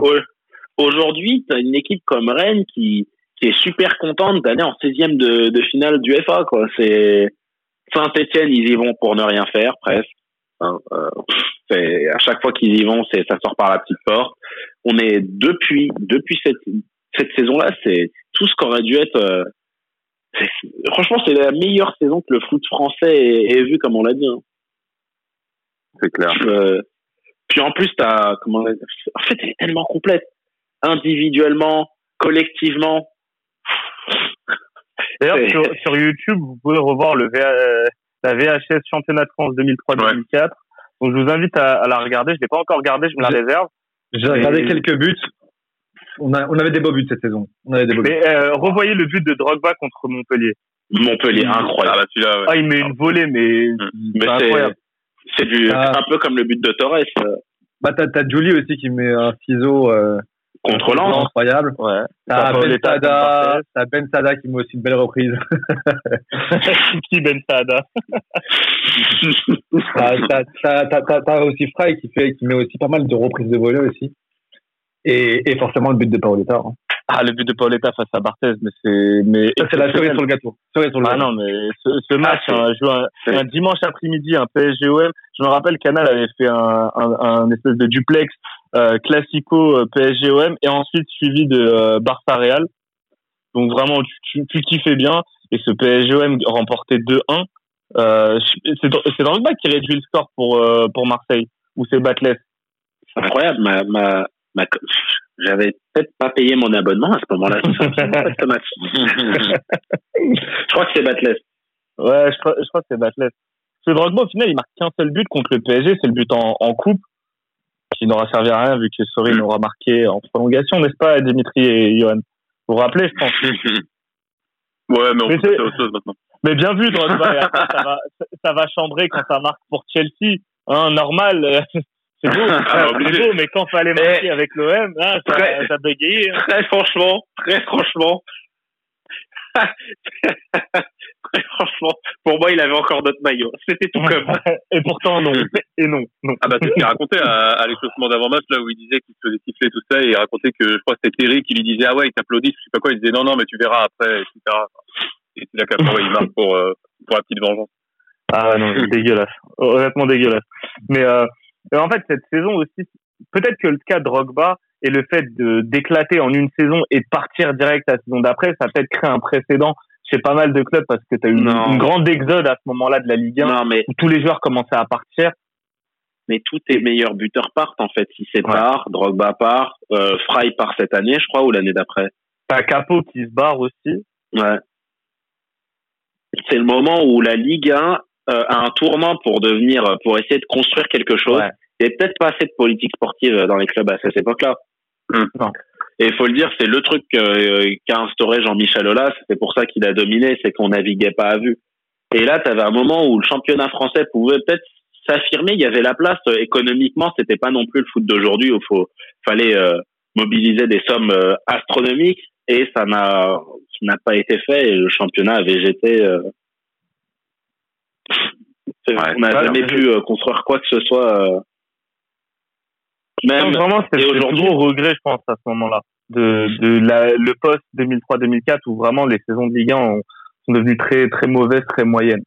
Aujourd'hui, t'as une équipe comme Rennes qui qui est super contente d'aller en 16e de, de finale du FA. Quoi, c'est Saint-Étienne, ils y vont pour ne rien faire presque. Hein, euh, à chaque fois qu'ils y vont, c'est ça sort par la petite porte. On est depuis depuis cette cette saison-là, c'est tout ce qu'aurait dû être. euh, franchement, c'est la meilleure saison que le foot français ait, ait vu, comme on l'a dit. hein. C'est clair. Euh, puis en plus, t'as comment En fait, elle est tellement complète, individuellement, collectivement. D'ailleurs, sur, sur YouTube, vous pouvez revoir le VA euh, la VHS Championnat de France 2003-2004. Donc, je vous invite à, à la regarder. Je l'ai pas encore regardée, je me la réserve. J'ai regardé quelques buts. On, a, on avait des beaux buts cette saison. On avait des beaux buts. Mais euh, revoyez le but de Drogba contre Montpellier. Montpellier, Ah, incroyable. ouais. Ah, il met une volée, mais Mais c'est c'est incroyable. c'est du Ah. un peu comme le but de Torres. euh. Bah, t'as, t'as Julie aussi qui met un ciseau. Euh, contre Lens. Incroyable. Ouais. T'as Ben Sada, t'as Ben Sada qui met aussi une belle reprise. Qui Ben Saada T'as aussi Fry qui fait, qui met aussi pas mal de reprises de volée aussi. Et, et forcément le but de Paoletta. Hein. Ah, le but de Paoletta face à Barthez, mais c'est mais Ça, c'est la cerise sur le gâteau. Cerise sur le Ah gâteau. non, mais ce, ce match, Ah, c'est- hein, joué un, un dimanche après-midi, un PSG-OM. Je me rappelle, Canal avait fait un, un, un espèce de duplex euh, classico euh, PSG-OM et ensuite suivi de euh, Barça-Real. Donc vraiment, tu, tu, tu kiffais bien. Et ce PSG-OM remporté 2-1. Euh, je- c'est dans, c'est dans le bac qui réduit le score pour, euh, pour Marseille, ou c'est Batless. C'est incroyable. Ma, ma, ma, j'avais peut-être pas payé mon abonnement à ce moment-là. Ce match. je crois que c'est Batless. Ouais, je crois, je crois que c'est Batless. Ce Drogba, au final, il marque qu'un seul but contre le PSG, c'est le but en, en coupe, qui n'aura servi à rien vu que Sorry n'aura marqué en prolongation, n'est-ce pas, Dimitri et Johan? Vous vous rappelez, je pense. Ouais, mais on Mais peut autre chose maintenant. Mais bien vu, Drogba, ça va, ça va chambrer quand ça marque pour Chelsea. Hein, normal, c'est beau, Ah, c'est obligé. beau, mais quand fallait marquer avec l'OM, hein, ça, Très- ça bégayait. hein. Très franchement, très franchement. très franchement, pour moi, il avait encore d'autres maillots. C'était tout comme. Et pourtant, non. Et non, non. Ah bah c'est ce qu'il racontait à, à l'échauffement d'avant-match là où il disait qu'il se faisait siffler tout ça et il racontait que je crois que c'était Terry qui lui disait ah ouais il t'applaudit je sais pas quoi il disait non non mais tu verras après etc et c'est là qu'après il marque pour euh, pour la petite vengeance Ah non, dégueulasse. Honnêtement dégueulasse. Mais euh, mais en fait, cette saison aussi, peut-être que le cas de Drogba et le fait de d'éclater en une saison et de partir direct la saison d'après, ça a peut-être créé un précédent chez pas mal de clubs parce que tu as eu une, grande exode à ce moment-là de la Ligue 1 Non, mais, où tous les joueurs commençaient à partir. mais tous tes meilleurs buteurs partent, en fait. Si c'est part, Drogba part, euh, Fry part cette année, je crois, ou l'année d'après. T'as Capo qui se barre aussi. Ouais. C'est le moment où la Ligue 1 euh, a un tournant pour devenir, pour essayer de construire quelque chose. Ouais. Il n'y avait peut-être pas assez de politique sportive dans les clubs à cette époque-là. Non. Et il faut le dire, c'est le truc euh, qu'a instauré Jean-Michel Aulas. C'est pour ça qu'il a dominé, c'est qu'on naviguait pas à vue. Et là, tu avais un moment où le championnat français pouvait peut-être s'affirmer. Il y avait la place euh, économiquement. C'était pas non plus le foot d'aujourd'hui où il faut fallait euh, mobiliser des sommes euh, astronomiques. Et ça n'a n'a pas été fait. Et le championnat a végété. Euh, Ouais. on n'a jamais pu euh, construire quoi que ce soit. euh, même Non, vraiment, c'est le aujourd'hui- gros regret, je pense, à ce moment-là. De, de la, le post 2003-2004 où vraiment les saisons de Ligue 1 ont- sont devenues très, très mauvaises, très moyennes.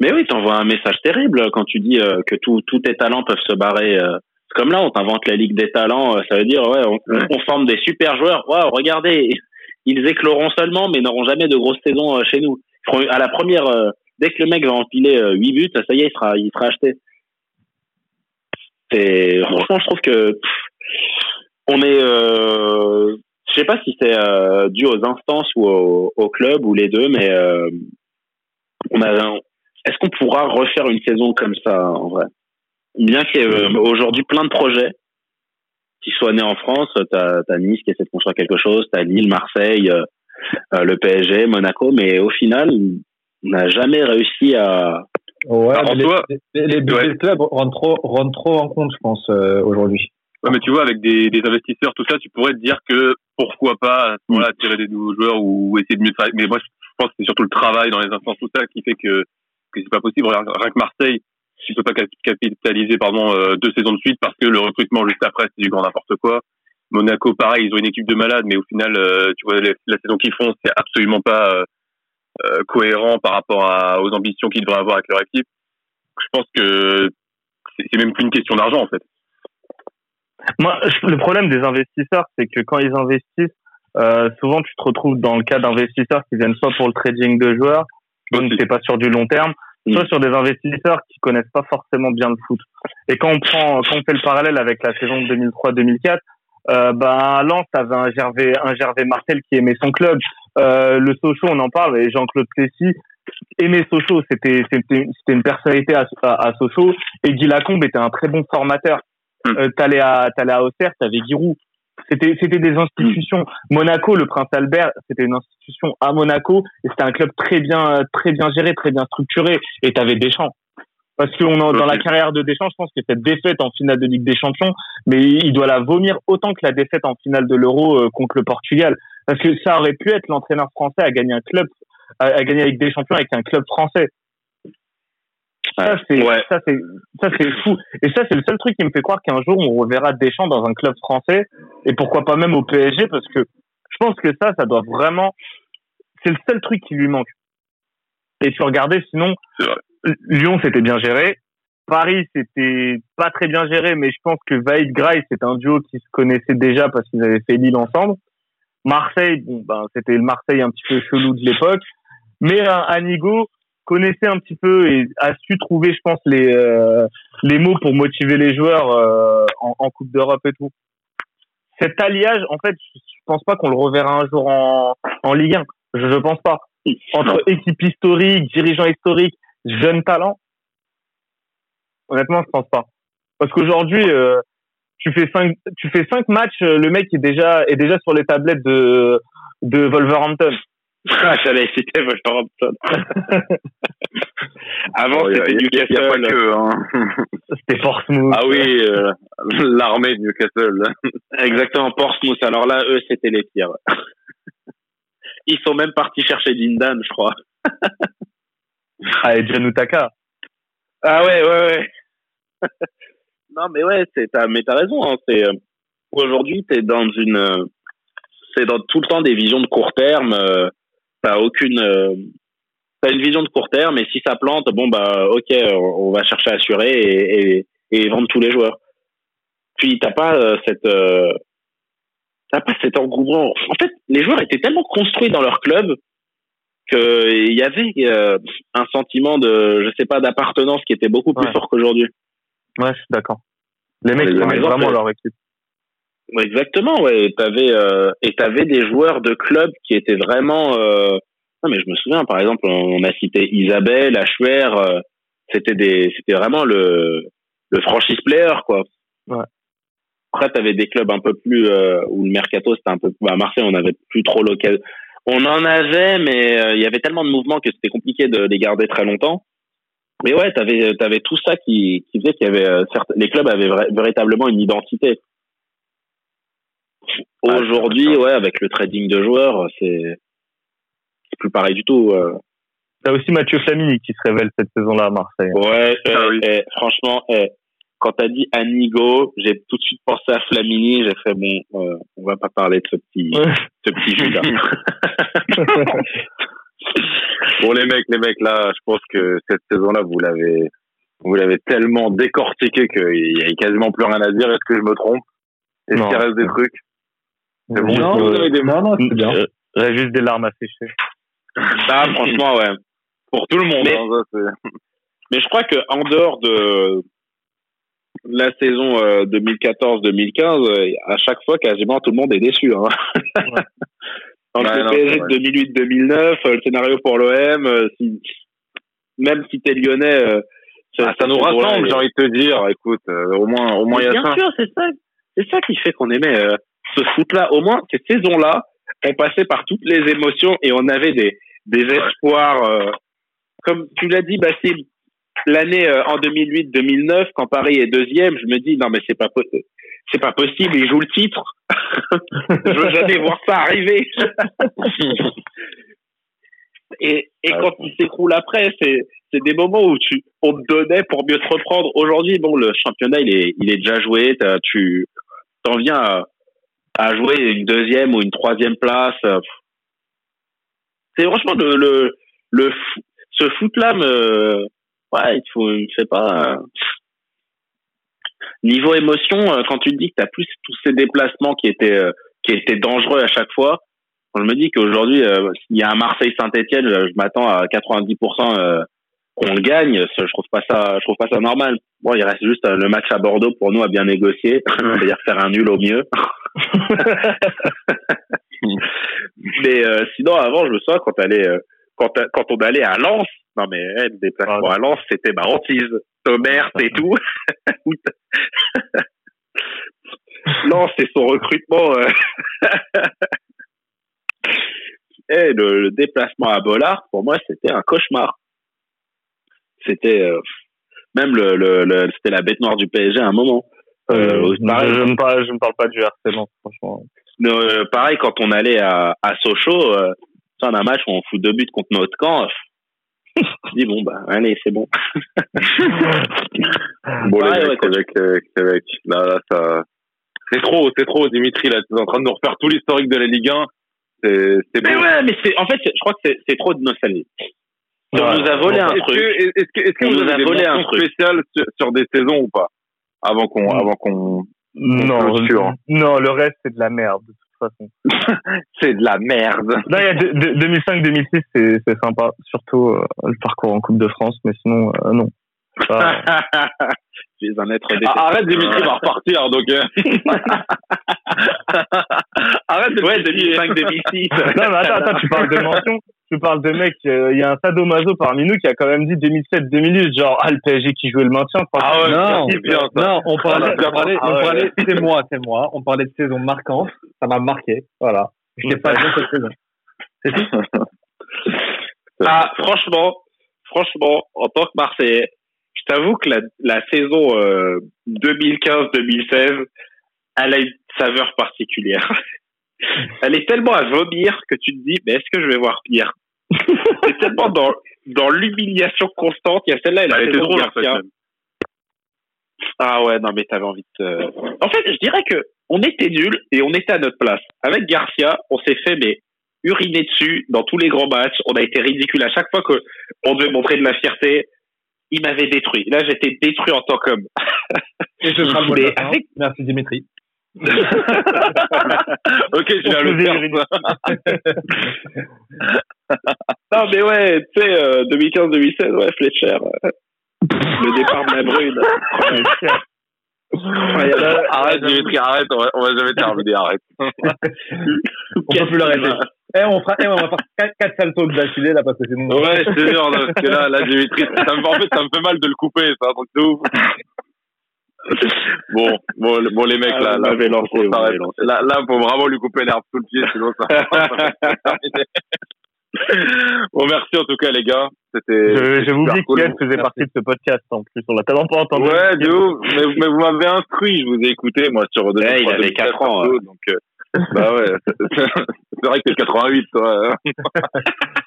Mais oui, t'envoies un message terrible quand tu dis euh, que tous tes talents peuvent se barrer. euh. C'est comme là, on t'invente la Ligue des talents. euh, ça veut dire, ouais, on, on forme des super joueurs. Waouh, regardez, ils écloront seulement, mais n'auront jamais de grosses saisons euh, chez nous. À la première, euh, dès que le mec va empiler euh, 8 buts, ça y est, il sera, il sera acheté. Franchement, je trouve que on est. Euh, je sais pas si c'est euh, dû aux instances ou au, club ou les deux, mais euh, on a. Est-ce qu'on pourra refaire une saison comme ça en vrai? Bien qu'il y ait euh, aujourd'hui plein de projets qui soient nés en France, t'as as Nice qui essaie de construire quelque chose, t'as Lille, Marseille, euh, euh, le PSG, Monaco, mais au final, n'a jamais réussi à. Ouais, mais les, toi- les, les budgets Ouais. de club rentrent trop, rentrent trop en compte, je pense, euh, aujourd'hui. Ouais, mais tu vois, avec des, des investisseurs, tout ça, tu pourrais te dire que pourquoi pas à ce moment-là attirer des nouveaux joueurs ou essayer de mieux travailler. Mais moi, je pense que c'est surtout le travail dans les instances, tout ça, qui fait que, que c'est pas possible. Rien, que Marseille, tu peux pas cap- capitaliser pardon euh, deux saisons de suite parce que le recrutement juste après c'est du grand n'importe quoi. Monaco, pareil, ils ont une équipe de malades, mais au final, euh, tu vois, les- la saison qu'ils font, c'est absolument pas euh, euh, cohérent par rapport à, aux ambitions qu'ils devraient avoir avec leur équipe. Je pense que c'est même plus une question d'argent en fait. Moi, le problème des investisseurs, c'est que quand ils investissent, euh, souvent tu te retrouves dans le cas d'investisseurs qui viennent soit pour le trading de joueurs, donc c'est pas sur du long terme, soit sur des investisseurs qui connaissent pas forcément bien le foot. Et quand on prend, quand on fait le parallèle avec la saison 2003-2004, euh, ben à Lens, t'avais un Gervais, un Gervais Martel qui aimait son club. Euh, le Sochaux, on en parle, et Jean-Claude Plessis aimait Sochaux, c'était c'était une personnalité à, à, à Sochaux. Et Guy Lacombe était un très bon formateur. Mm. Euh, t'allais à t'allais à Auxerre, t'avais Giroud. C'était c'était des institutions. Monaco, le Prince Albert, c'était une institution à Monaco et c'était un club très bien très bien géré, très bien structuré. Et t'avais Deschamps. Parce qu'on est dans la carrière de Deschamps, je pense que cette défaite en finale de Ligue des Champions, mais il doit la vomir autant que la défaite en finale de l'Euro euh, contre le Portugal. Parce que ça aurait pu être l'entraîneur français à gagner un club, à, à gagner avec des champions avec un club français. Ça c'est Ouais. ça c'est ça c'est fou. Et ça c'est le seul truc qui me fait croire qu'un jour on reverra Deschamps dans un club français et pourquoi pas même au PSG parce que je pense que ça ça doit vraiment c'est le seul truc qui lui manque. Et tu regardais sinon. Lyon c'était bien géré, Paris c'était pas très bien géré mais je pense que Vaïd Grail c'est un duo qui se connaissait déjà parce qu'ils avaient fait Lille ensemble. Marseille bon ben c'était le Marseille un petit peu chelou de l'époque mais euh, Anigo connaissait un petit peu et a su trouver, je pense, les euh, les mots pour motiver les joueurs euh, en, en Coupe d'Europe et tout. Cet alliage, en fait, je je pense pas qu'on le reverra un jour en, en Ligue 1. Je, je pense pas. Entre équipe historique, dirigeant historique, jeunes talents, honnêtement, je pense pas. Parce qu'aujourd'hui, euh, tu fais cinq, tu fais cinq matchs, euh, le mec est déjà est déjà sur les tablettes de de Wolverhampton. Ah, j'allais citer Wolverhampton. Avant, Oh, c'était a- y a- pas Newcastle. que, hein. C'était Portsmouth. Ah oui, euh, l'armée de Newcastle. Exactement, Portsmouth. Alors là, eux, c'était les pires. Ils sont même partis chercher Dindan, je crois. Ah, et Janutaka. Ah ouais, ouais, ouais. non, mais ouais, mais t'as raison. Hein, c'est euh, aujourd'hui, t'es dans une, euh, c'est dans tout le temps des visions de court terme. Euh, t'as aucune, euh, t'as une vision de court terme, et si ça plante, bon bah, ok, on, va chercher à assurer et, vendre tous les joueurs. Puis t'as pas euh, cette, t'as pas cet engouement. En fait, les joueurs étaient tellement construits dans leur club qu'il y avait euh, un sentiment de, je sais pas, d'appartenance qui était beaucoup plus Ouais. fort qu'aujourd'hui. Ouais, je suis d'accord. Les mecs, ils vraiment leur équipe. Ouais, Exactement, ouais. Et T'avais euh, et t'avais des joueurs de club qui étaient vraiment. Euh... Non, mais je me souviens, par exemple, on a cité Isabelle, Achuer. euh, c'était des, c'était vraiment le le franchise player, quoi. Ouais. Après, t'avais des clubs un peu plus euh, où le mercato c'était un peu. bah, À Marseille, on avait plus trop l'occasion. On en avait, mais euh, il y avait tellement de mouvements que c'était compliqué de les garder très longtemps. Mais ouais, t'avais avais tout ça qui, qui faisait qu'il y avait euh, certes, les clubs avaient vra- véritablement une identité. Aujourd'hui, ouais, avec le trading de joueurs, c'est c'est plus pareil du tout. euh. T'as aussi Mathieu Flamini qui se révèle cette saison-là à Marseille. Ouais, Ah euh, oui. eh, franchement, eh, quand t'as dit Anigo, j'ai tout de suite pensé à Flamini. J'ai fait bon, euh, on va pas parler de ce petit, ce petit Judas. Bon les mecs, les mecs là, je pense que cette saison-là, vous l'avez, vous l'avez tellement décortiqué qu'il y a quasiment plus rien à dire. Est-ce que je me trompe? Est-ce qu'il reste des trucs? C'est bon, non, vous avez des- non, non, c'est bien. Reste juste des larmes à sécher. Ça, franchement, ouais. pour tout le monde. Mais- hein, ça, Mais je crois que en dehors de la saison euh, 2014-2015, euh, à chaque fois, quasiment tout le monde est déçu. Hein. Entre Ouais, le non, PSG c'est de vrai. 2008-2009, euh, le scénario pour l'OM, euh, si, même si t'es lyonnais, euh, Ah, ça cette nous rassemble, j'ai envie de te dire. Écoute, euh, au moins, au moins il y a Bien ça. sûr, c'est ça. C'est ça qui fait qu'on aimait euh, ce foot-là. Au moins, cette saison-là, on passait par toutes les émotions et on avait des, des espoirs. euh, comme tu l'as dit, Basile, l'année euh, en 2008-2009, quand Paris est deuxième, je me dis non mais c'est pas c'est pas possible, il joue le titre. je veux jamais voir ça arriver. et et Ouais. quand il s'écroule après, c'est c'est des moments où tu on te donnait pour mieux te reprendre. Aujourd'hui, bon, le championnat il est il est déjà joué. tu t'en viens à, à jouer une deuxième ou une troisième place. C'est franchement le le le ce foot là me ouais il faut il me fait pas. euh, Niveau émotion, euh, quand tu te dis que t'as plus tous ces déplacements qui étaient euh, qui étaient dangereux à chaque fois, quand je me dis qu'aujourd'hui euh, s'il y a un Marseille Saint-Etienne, je, je m'attends à 90% euh, qu'on le gagne. Je trouve pas ça, je trouve pas ça normal. Bon, il reste juste le match à Bordeaux pour nous à bien négocier, c'est-à-dire faire un nul au mieux. mais euh, sinon, avant, je me souviens quand t'allais, euh, quand, quand on allait à Lens, non mais eh, le déplacement à Lens, c'était ma hantise. Et tout. Où t'as- Lens et son recrutement. euh, eh, le, le déplacement à Bollard, pour moi, c'était un cauchemar. C'était, euh, Même le, le, le- c'était la bête noire du PSG à un moment. Euh, pareil, je, ne parle, je ne parle pas du harcèlement, franchement. euh, pareil, quand on allait à, à Sochaux, euh, tu sais, on a un match où on fout deux buts contre notre camp. Je dis bon bah allez c'est bon. Bon, Ouais, les ouais, mecs, coach. avec, avec, avec, là, là, ça, c'est trop, c'est trop, Dimitri, là, tu es en train de nous refaire tout l'historique de la Ligue 1. C'est, c'est Mais ouais, mais c'est en fait je crois que c'est trop de nostalgie. Si on nous a volé un Est-ce truc. que, est-ce que, est-ce que On vous nous a avez volé un truc. spéciales sur, sur des saisons ou pas? Avant qu'on, Mm. avant qu'on, Non, non, le reste, c'est de la merde, façon. c'est de la merde. Non, il y a de- de- 2005-2006, c'est c'est sympa. Surtout euh, le parcours en Coupe de France, mais sinon, euh, non. Ça, Tu es un être Ah, arrête, Dimitri va repartir, donc, euh. arrête de Ouais, 2005-2006. non, mais attends, attends, tu parles de mention. Tu parles de mec, euh, il y a un sadomaso parmi nous qui a quand même dit 2007-2008, genre, ah, le PSG qui jouait le maintien. Ah ouais, Non, c'est bien, ça. non, on parlait, Ah, on parlait, ah ouais. parlait, c'est moi, c'est moi. On parlait de saison marquante. Ça m'a marqué. Voilà. Je n'ai pas bien cette saison. C'est tout. Ah, franchement, franchement, en tant que Marseillais, je t'avoue que la, la saison euh, 2015-2016, elle a une saveur particulière. Elle est tellement à vomir que tu te dis, mais est-ce que je vais voir pire? C'est tellement dans, dans l'humiliation constante. Il y a celle-là et la Elle était drôle. Ah ouais, non mais t'avais envie de... te- En fait, je dirais que on était nuls et on était à notre place. Avec Garcia, on s'est fait mais uriner dessus dans tous les grands matchs. On a été ridicule à chaque fois que on devait montrer de la fierté. Il m'avait détruit. Là, j'étais détruit en tant qu'homme. Et ce sera le mot de Mais la fin. avec- Merci Dimitri. ok, je viens le faire. Non mais ouais, tu sais, euh, 2015-2016, ouais, Fletcher. euh, le départ de la brune. Incroyable. Arrête, Dimitri, arrête, on va, on va jamais terminer, arrête. On peut plus l'arrêter. Eh, on fera, eh, on va faire quatre, quatre saltos d'affilée là parce que sinon. Ouais, je te jure, parce que là, là, Dimitri, ça me, en fait, ça me fait mal de le couper, c'est un truc de ouf. Bon, bon, bon, les mecs, Ah, là, vous là, lancé, vous lancé. Là, là, faut vraiment lui couper l'herbe sous le pied, sinon ça. Bon, merci en tout cas, les gars. C'était. Je- oublié super cool. qu'Yann faisait partie de ce podcast en plus. On l'a tellement pas entendu. Ouais, de ouf. Mais, mais vous m'avez instruit, je vous ai écouté, moi, sur Ouais, 2003, il avait 2004, quatre ans, surtout, Donc, euh, bah ouais. C'est vrai que t'es 88, toi.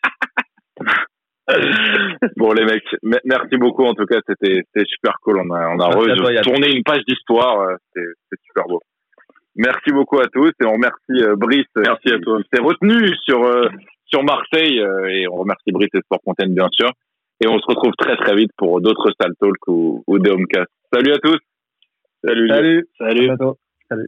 bon, les mecs, me- merci beaucoup. En tout cas, c'était c'était super cool. On a, on a re- tourné une page d'histoire. euh, C'était c'était super beau. Merci beaucoup à tous et on remercie euh, Brice. Merci à toi. C'est retenu sur euh, sur Marseille euh, et on remercie Brice et Sport Content bien sûr. Et on se retrouve très très vite pour d'autres Sal Talk ou, ou des Homecast. Salut à tous. Salut. Salut. Salut. À bientôt. Salut.